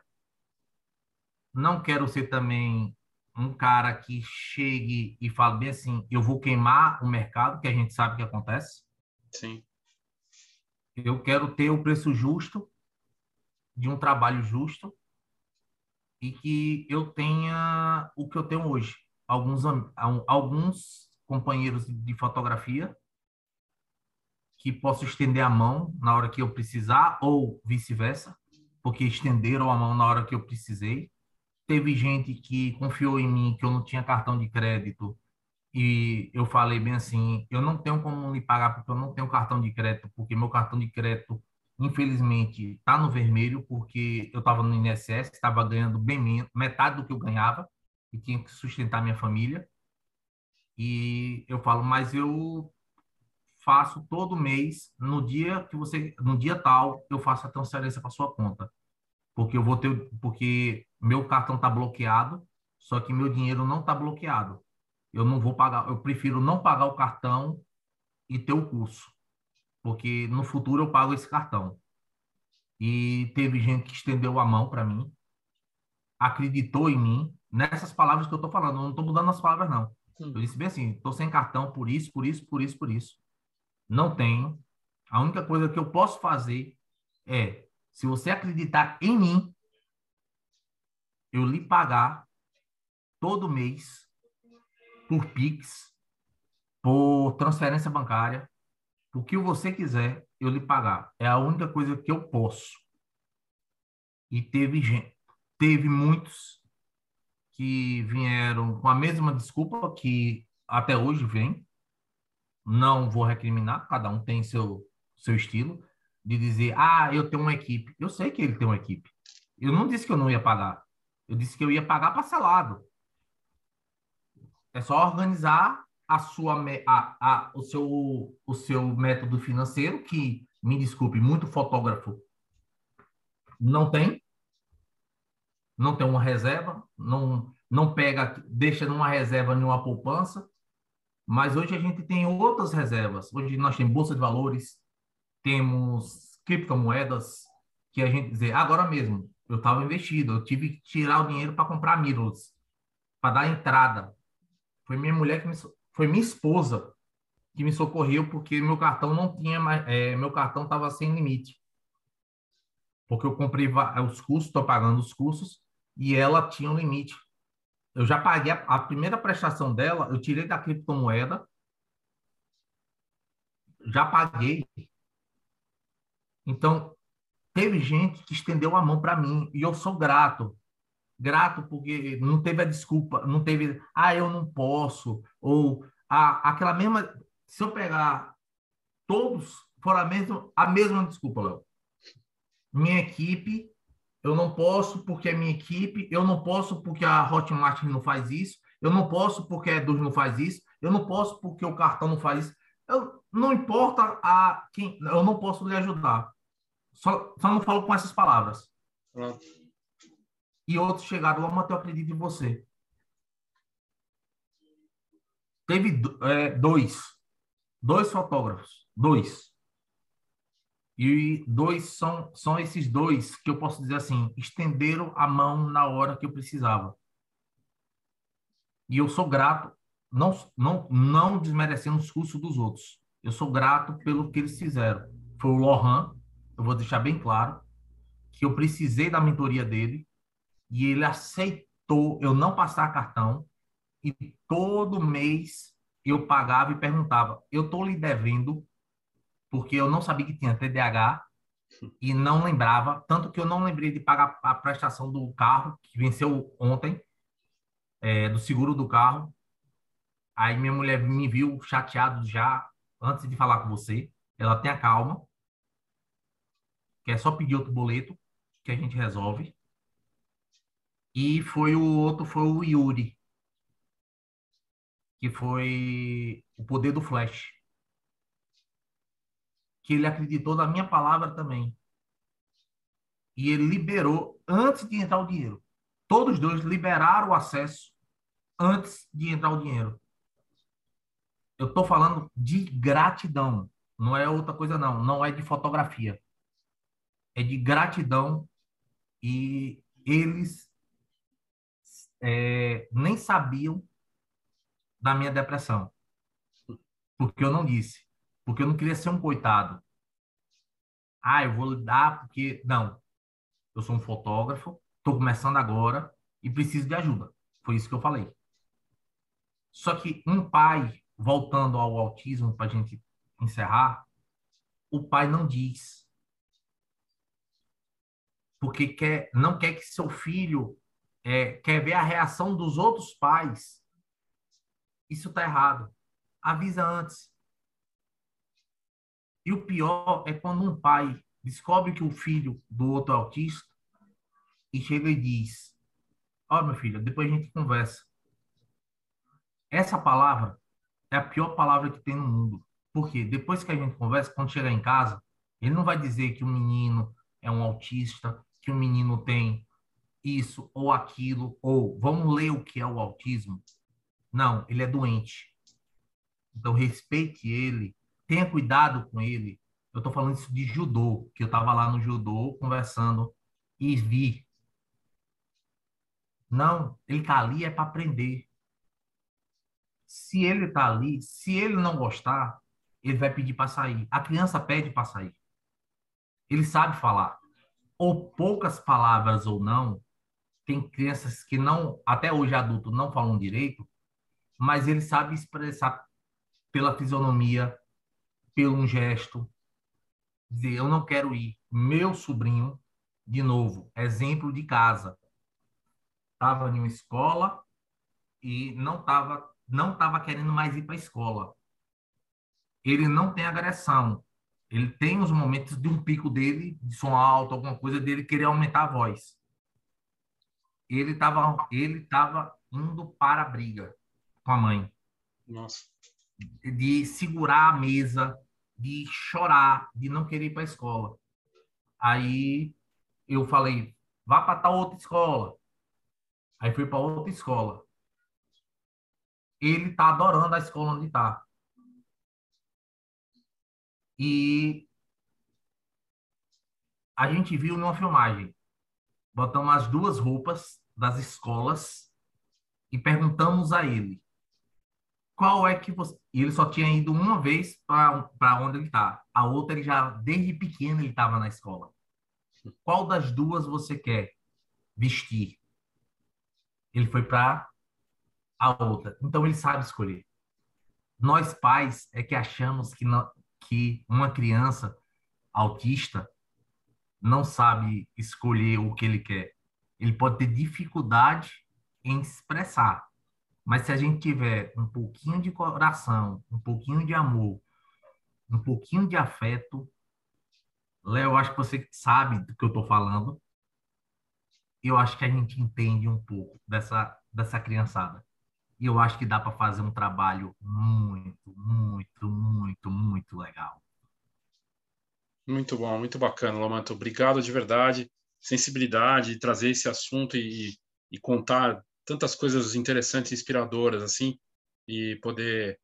Speaker 2: não quero ser também um cara que chegue e fale bem assim, eu vou queimar o mercado, que a gente sabe que acontece.
Speaker 1: Sim.
Speaker 2: Eu quero ter o preço justo de um trabalho justo e que eu tenha o que eu tenho hoje. Alguns, alguns companheiros de fotografia que posso estender a mão na hora que eu precisar ou vice-versa, porque estenderam a mão na hora que eu precisei. Teve gente que confiou em mim que eu não tinha cartão de crédito e eu falei bem assim, eu não tenho como lhe pagar porque eu não tenho cartão de crédito, porque meu cartão de crédito infelizmente, está no vermelho, porque eu estava no INSS, estava ganhando bem menos, metade do que eu ganhava, e tinha que sustentar minha família. E eu falo, mas eu faço todo mês, no dia que você, no dia tal, eu faço a transferência para sua conta. Porque eu vou ter, porque meu cartão está bloqueado, só que meu dinheiro não está bloqueado. Eu não vou pagar, eu prefiro não pagar o cartão e ter o curso porque no futuro eu pago esse cartão. E teve gente que estendeu a mão para mim, acreditou em mim, nessas palavras que eu estou falando, eu não estou mudando as palavras, não. Eu disse bem assim: estou sem cartão por isso, por isso, por isso, por isso. Não tenho. A única coisa que eu posso fazer é, se você acreditar em mim, eu lhe pagar todo mês por Pix, por transferência bancária, o que você quiser, eu lhe pagar. É a única coisa que eu posso. E teve gente, teve muitos que vieram com a mesma desculpa que até hoje vem. Não vou recriminar, cada um tem seu seu estilo de dizer: "Ah, eu tenho uma equipe". Eu sei que ele tem uma equipe. Eu não disse que eu não ia pagar. Eu disse que eu ia pagar parcelado. É só organizar a sua, a, a, o, seu, o seu método financeiro, que, me desculpe, muito fotógrafo não tem, não tem uma reserva, não, não pega, deixa numa reserva, numa poupança, mas hoje a gente tem outras reservas. Hoje nós temos bolsa de valores, temos criptomoedas, que a gente dizer, agora mesmo, eu estava investido, eu tive que tirar o dinheiro para comprar mirrorless, para dar entrada. Foi minha mulher que me foi minha esposa que me socorreu porque meu cartão não tinha mais, é, meu cartão estava sem limite. Porque eu comprei os cursos, estou pagando os cursos, e ela tinha um limite. Eu já paguei a, a primeira prestação dela, eu tirei da criptomoeda, já paguei. Então, teve gente que estendeu a mão para mim, e eu sou grato grato porque não teve a desculpa, não teve, ah, eu não posso, ou a, aquela mesma. Se eu pegar todos, for a mesma, a mesma desculpa, Léo. Minha equipe, eu não posso porque é minha equipe, eu não posso porque a Hotmart não faz isso, eu não posso porque a Eduz não faz isso, eu não posso porque o cartão não faz isso. Eu, não importa a quem, eu não posso lhe ajudar. Só, só não falo com essas palavras. E outros chegaram lá, mas eu acredito em você. Teve é, dois, dois fotógrafos, dois. E dois são, são esses dois que eu posso dizer assim, estenderam a mão na hora que eu precisava. E eu sou grato, não, não, não desmerecendo os cursos dos outros. Eu sou grato pelo que eles fizeram. Foi o Lohan, eu vou deixar bem claro, que eu precisei da mentoria dele, e ele aceitou eu não passar cartão e todo mês eu pagava e perguntava: eu estou lhe devendo porque eu não sabia que tinha TDAH e não lembrava, tanto que eu não lembrei de pagar a prestação do carro que venceu ontem, é, do seguro do carro. Aí minha mulher me viu chateado já antes de falar com você. Ela tenha calma, que é só pedir outro boleto que a gente resolve. E foi o outro, foi o Yuri, que foi o poder do Flash. Que ele acreditou na minha palavra também. E ele liberou antes de entrar o dinheiro. Todos dois liberaram o acesso antes de entrar o dinheiro. Eu estou falando de gratidão. Não é outra coisa, não. Não é de fotografia. É de gratidão. E eles é, nem sabiam da minha depressão. Porque eu não disse. Porque eu não queria ser um coitado. Ah, eu vou lidar porque. Não. Eu sou um fotógrafo, estou começando agora e preciso de ajuda. Foi isso que eu falei. Só que um pai, voltando ao autismo, para a gente encerrar, o pai não diz. Porque quer, não quer que seu filho é, quer ver a reação dos outros pais, isso está errado. Avisa antes. E o pior é quando um pai descobre que o filho do outro autista e chega e diz: Ó, oh, meu filho, depois a gente conversa. Essa palavra é a pior palavra que tem no mundo. Porque depois que a gente conversa, quando chegar em casa, ele não vai dizer que o menino é um autista, que o menino tem isso ou aquilo, ou vamos ler o que é o autismo. Não, ele é doente. Então, respeite ele, tenha cuidado com ele. Eu estou falando isso de judô, que eu estava lá no judô conversando e vi. Não, ele está ali é para aprender. Se ele está ali, se ele não gostar, ele vai pedir para sair. A criança pede para sair. Ele sabe falar. Ou poucas palavras ou não, tem crianças que não, até hoje adulto, não falam direito, mas ele sabe expressar pela fisionomia, pelo um gesto, dizer, eu não quero ir. Meu sobrinho, de novo, exemplo de casa, estava em uma escola e não estava não tava querendo mais ir para a escola. Ele não tem agressão. Ele tem os momentos de um pico dele, de som alto, alguma coisa dele querer aumentar a voz ele estava ele tava indo para a briga com a mãe.
Speaker 1: Nossa.
Speaker 2: De segurar a mesa, de chorar, de não querer ir para a escola. Aí eu falei, vá para tal outra escola. Aí fui para outra escola. Ele tá adorando a escola onde tá. E a gente viu numa filmagem. Botamos as duas roupas das escolas e perguntamos a ele qual é que você. E ele só tinha ido uma vez para onde ele está. A outra, ele já, desde pequeno, ele estava na escola. Qual das duas você quer vestir? Ele foi para a outra. Então, ele sabe escolher. Nós, pais, é que achamos que, não, que uma criança autista não sabe escolher o que ele quer. Ele pode ter dificuldade em expressar. Mas se a gente tiver um pouquinho de coração, um pouquinho de amor, um pouquinho de afeto, Léo, acho que você sabe do que eu estou falando. Eu acho que a gente entende um pouco dessa, dessa criançada. E eu acho que dá para fazer um trabalho muito, muito, muito, muito legal.
Speaker 1: Muito bom, muito bacana, Lomanto. Obrigado de verdade. Sensibilidade, trazer esse assunto e, e contar tantas coisas interessantes e inspiradoras, assim, e poder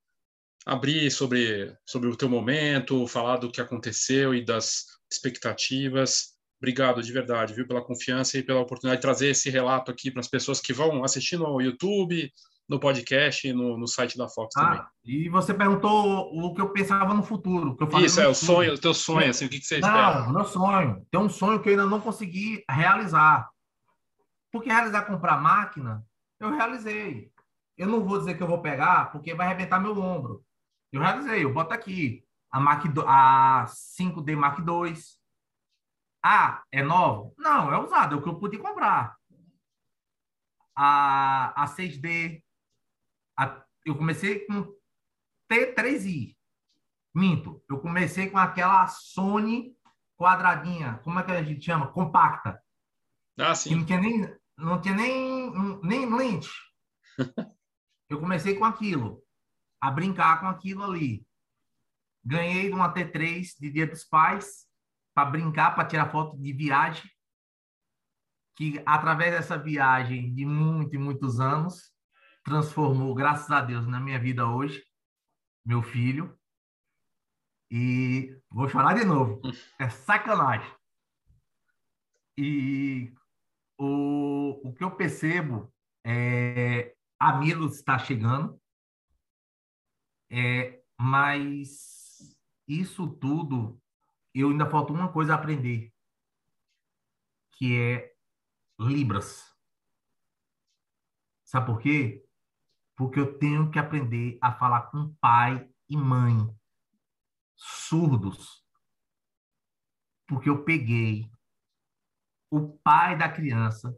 Speaker 1: abrir sobre, sobre o teu momento, falar do que aconteceu e das expectativas. Obrigado de verdade, viu, pela confiança e pela oportunidade de trazer esse relato aqui para as pessoas que vão assistir no YouTube, no podcast e no, no site da Fox ah, também.
Speaker 2: E você perguntou o que eu pensava no futuro.
Speaker 1: Isso, é o sonho, o teu sonho, assim, o que, que você
Speaker 2: não,
Speaker 1: espera?
Speaker 2: Não, meu sonho. Tem um sonho que eu ainda não consegui realizar. Porque realizar comprar máquina, eu realizei. Eu não vou dizer que eu vou pegar, porque vai arrebentar meu ombro. Eu realizei, eu boto aqui a, Mac, a 5D Mark II. Ah, é novo? Não, é usado, é o que eu pude comprar. A, a 6D, a, eu comecei com T3i. Minto, eu comecei com aquela Sony quadradinha, como é que a gente chama? Compacta.
Speaker 1: Ah, sim.
Speaker 2: Que não tinha nem, não tinha nem, nem lente. eu comecei com aquilo, a brincar com aquilo ali. Ganhei uma T3 de Dia dos Pais para brincar, para tirar foto de viagem. Que através dessa viagem de muitos e muitos anos, transformou, graças a Deus, na minha vida hoje, meu filho. E vou chorar de novo. É sacanagem. E o, o que eu percebo é a Milo está chegando, é, mas isso tudo eu ainda falta uma coisa a aprender, que é Libras. Sabe por quê? Porque eu tenho que aprender a falar com pai e mãe surdos. Porque eu peguei o pai da criança,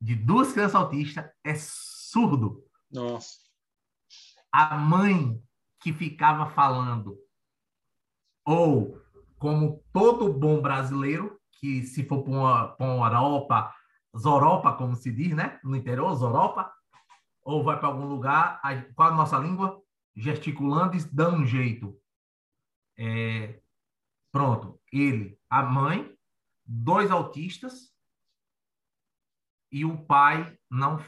Speaker 2: de duas crianças autistas, é surdo.
Speaker 1: Nossa.
Speaker 2: A mãe que ficava falando, ou como todo bom brasileiro, que se for para uma, uma Europa, Zoropa, como se diz, né? No interior, Zoropa, ou vai para algum lugar, qual a nossa língua? Gesticulando e dando um jeito. É, pronto, ele, a mãe, dois autistas e o pai não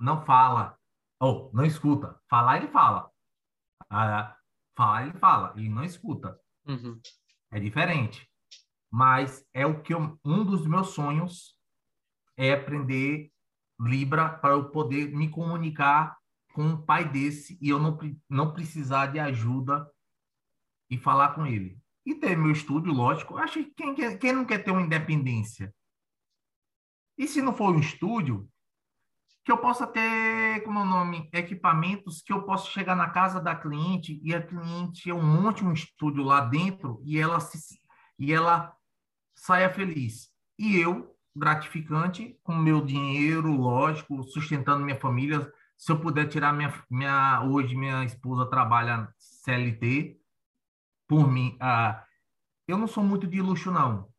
Speaker 2: não fala ou não escuta. Falar ele fala. Ah, falar ele fala, ele não escuta.
Speaker 1: Uhum.
Speaker 2: É diferente. Mas é o que eu, um dos meus sonhos é aprender Libra para eu poder me comunicar com um pai desse e eu não, não precisar de ajuda e falar com ele. E ter meu estúdio, lógico. Acho que quem, quer, quem não quer ter uma independência? E se não for um estúdio, que eu possa ter, como é o nome, equipamentos que eu possa chegar na casa da cliente e a cliente eu monte um estúdio lá dentro e ela se, e ela saia feliz. E eu gratificante com meu dinheiro, lógico, sustentando minha família. Se eu puder tirar minha, minha hoje minha esposa trabalha CLT por mim. Ah, eu não sou muito de luxo não.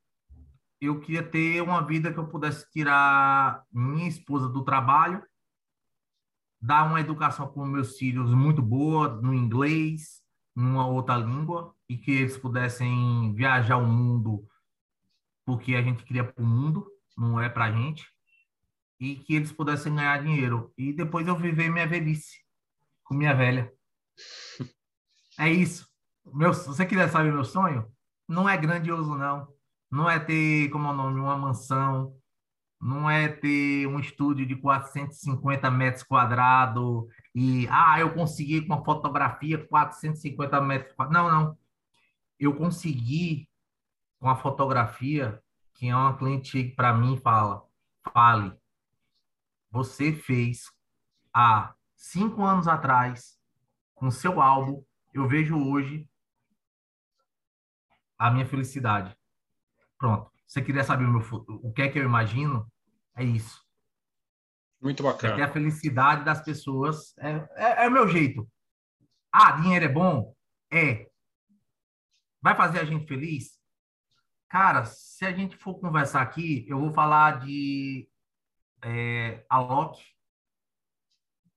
Speaker 2: Eu queria ter uma vida que eu pudesse tirar minha esposa do trabalho, dar uma educação para meus filhos muito boa no inglês, numa outra língua e que eles pudessem viajar o mundo porque a gente queria para o mundo não é para gente, e que eles pudessem ganhar dinheiro. E depois eu viver minha velhice com minha velha. É isso. Meu, se você quiser saber meu sonho, não é grandioso, não. Não é ter, como é o nome, uma mansão. não é ter um estúdio de 450 metros quadrados e, ah, eu consegui com a fotografia 450 metros quadrados. Não, não. Eu consegui com a fotografia que é uma cliente para mim fala, fale, você fez há cinco anos atrás com seu álbum, eu vejo hoje a minha felicidade. Pronto. Você queria saber o, meu, o que é que eu imagino? É isso.
Speaker 1: Muito bacana.
Speaker 2: É a felicidade das pessoas é, é, é o meu jeito. Ah, dinheiro é bom? É. Vai fazer a gente feliz? Cara, se a gente for conversar aqui, eu vou falar de é, Alok,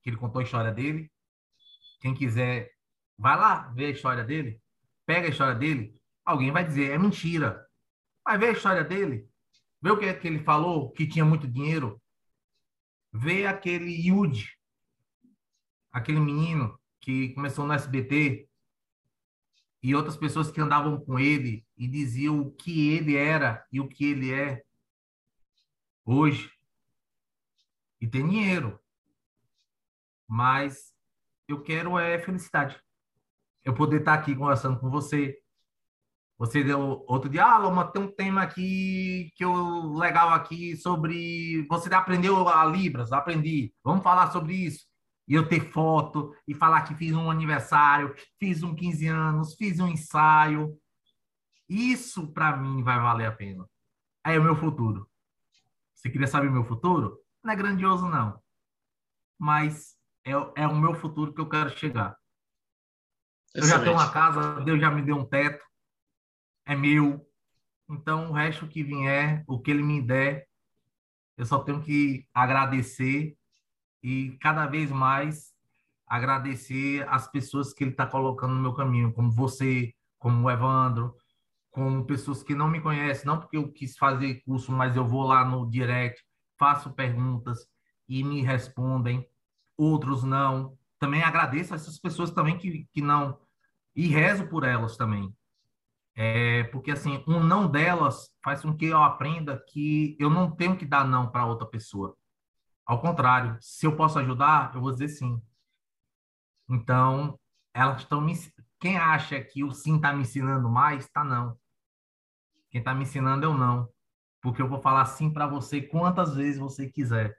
Speaker 2: que ele contou a história dele. Quem quiser, vai lá ver a história dele. Pega a história dele. Alguém vai dizer, é mentira. Vai ver a história dele. Vê o que, é que ele falou, que tinha muito dinheiro. Vê aquele Yud, aquele menino que começou no SBT, e outras pessoas que andavam com ele e diziam o que ele era e o que ele é hoje. E tem dinheiro. Mas eu quero é felicidade. Eu poder estar aqui conversando com você, você deu outro dia, ah, Loma, tem um tema aqui que eu legal aqui sobre. Você aprendeu a Libras? Aprendi. Vamos falar sobre isso. E eu ter foto e falar que fiz um aniversário, fiz um 15 anos, fiz um ensaio. Isso para mim vai valer a pena. Aí é o meu futuro. Você queria saber o meu futuro? Não é grandioso, não. Mas é, é o meu futuro que eu quero chegar. Excelente. Eu já tenho uma casa, Deus já me deu um teto é meu. Então, o resto que vier, o que ele me der, eu só tenho que agradecer e cada vez mais agradecer as pessoas que ele está colocando no meu caminho, como você, como o Evandro, como pessoas que não me conhecem, não porque eu quis fazer curso, mas eu vou lá no direct, faço perguntas e me respondem, outros não. Também agradeço essas pessoas também que, que não, e rezo por elas também. É, porque assim, um não delas faz com que eu aprenda que eu não tenho que dar não para outra pessoa. Ao contrário, se eu posso ajudar, eu vou dizer sim. Então, elas estão me quem acha que o sim está me ensinando mais, tá não. Quem está me ensinando é o não. Porque eu vou falar sim para você quantas vezes você quiser.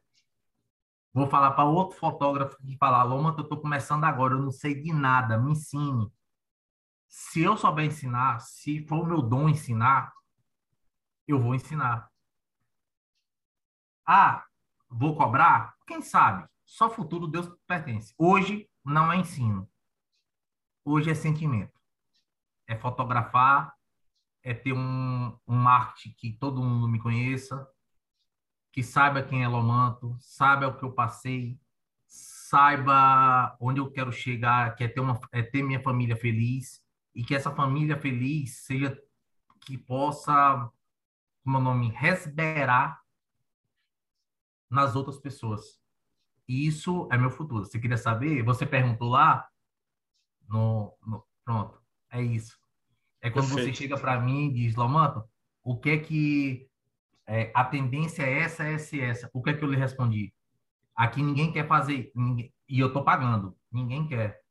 Speaker 2: Vou falar para outro fotógrafo que falar, Loma, eu estou começando agora, eu não sei de nada, me ensine se eu souber ensinar, se for o meu dom ensinar, eu vou ensinar. Ah, vou cobrar? Quem sabe? Só futuro Deus pertence. Hoje não é ensino. Hoje é sentimento. É fotografar, é ter um, um marketing que todo mundo me conheça, que saiba quem é Lomanto, saiba o que eu passei, saiba onde eu quero chegar, que é ter, uma, é ter minha família feliz e que essa família feliz seja que possa, como é o nome, resberar nas outras pessoas. E isso é meu futuro. Você queria saber? Você perguntou lá? No, no pronto, é isso. É quando Perfeito. você chega para mim e diz, Lomanto, o que é que é, a tendência é essa, essa e essa. O que é que eu lhe respondi? Aqui ninguém quer fazer, ninguém, e eu tô pagando. Ninguém quer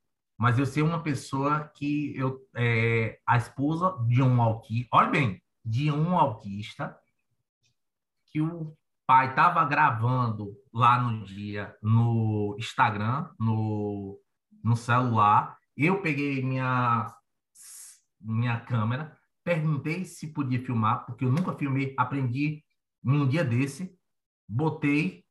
Speaker 2: mas eu sei uma pessoa que eu é, a esposa de um autista, olha bem, de um autista que o pai estava gravando lá no dia no Instagram, no, no celular. Eu peguei minha minha câmera, perguntei se podia filmar, porque eu nunca filmei, aprendi num dia desse, botei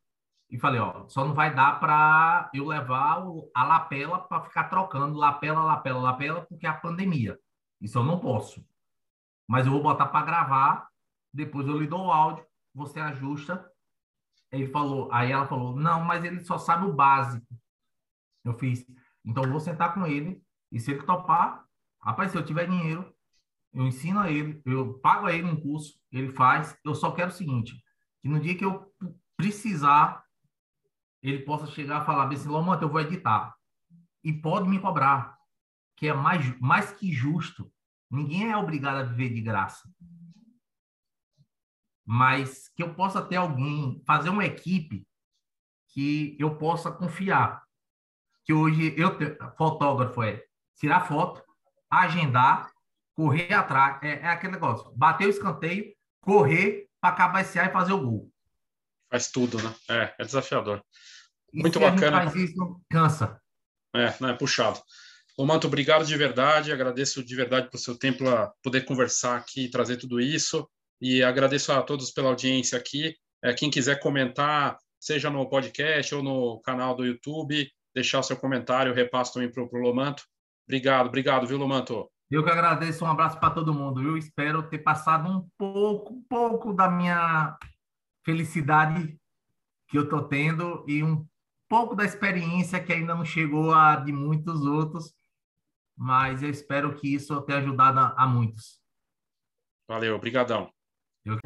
Speaker 2: e falei, ó, só não vai dar para eu levar a lapela para ficar trocando lapela, lapela, lapela, porque é a pandemia. Isso eu não posso. Mas eu vou botar para gravar, depois eu lhe dou o áudio, você ajusta. Ele falou, aí ela falou, não, mas ele só sabe o básico. Eu fiz, então eu vou sentar com ele e se ele topar, rapaz, se eu tiver dinheiro, eu ensino a ele, eu pago a ele um curso, ele faz. Eu só quero o seguinte, que no dia que eu precisar ele possa chegar a falar Lomanta, eu vou editar. E pode me cobrar, que é mais, mais que justo. Ninguém é obrigado a viver de graça. mas que eu possa ter alguém, fazer uma equipe que eu possa confiar. Que hoje eu, fotógrafo, é tirar foto, agendar, correr atrás, é, é aquele negócio, bater o escanteio, correr para cabecear e fazer o gol.
Speaker 1: Faz tudo, né? É, é desafiador.
Speaker 2: E Muito bacana. faz isso, cansa.
Speaker 1: É, não é puxado. Ô, Manto, obrigado de verdade. Agradeço de verdade pelo seu tempo para poder conversar aqui e trazer tudo isso. E agradeço a todos pela audiência aqui. É, quem quiser comentar, seja no podcast ou no canal do YouTube, deixar o seu comentário, repasso também para o Lomanto. Obrigado, obrigado, viu, Lomanto?
Speaker 2: Eu que agradeço, um abraço para todo mundo, viu? Espero ter passado um pouco, um pouco da minha felicidade que eu estou tendo e um pouco da experiência que ainda não chegou a de muitos outros, mas eu espero que isso tenha ajudado a, a muitos.
Speaker 1: Valeu, obrigadão. Eu...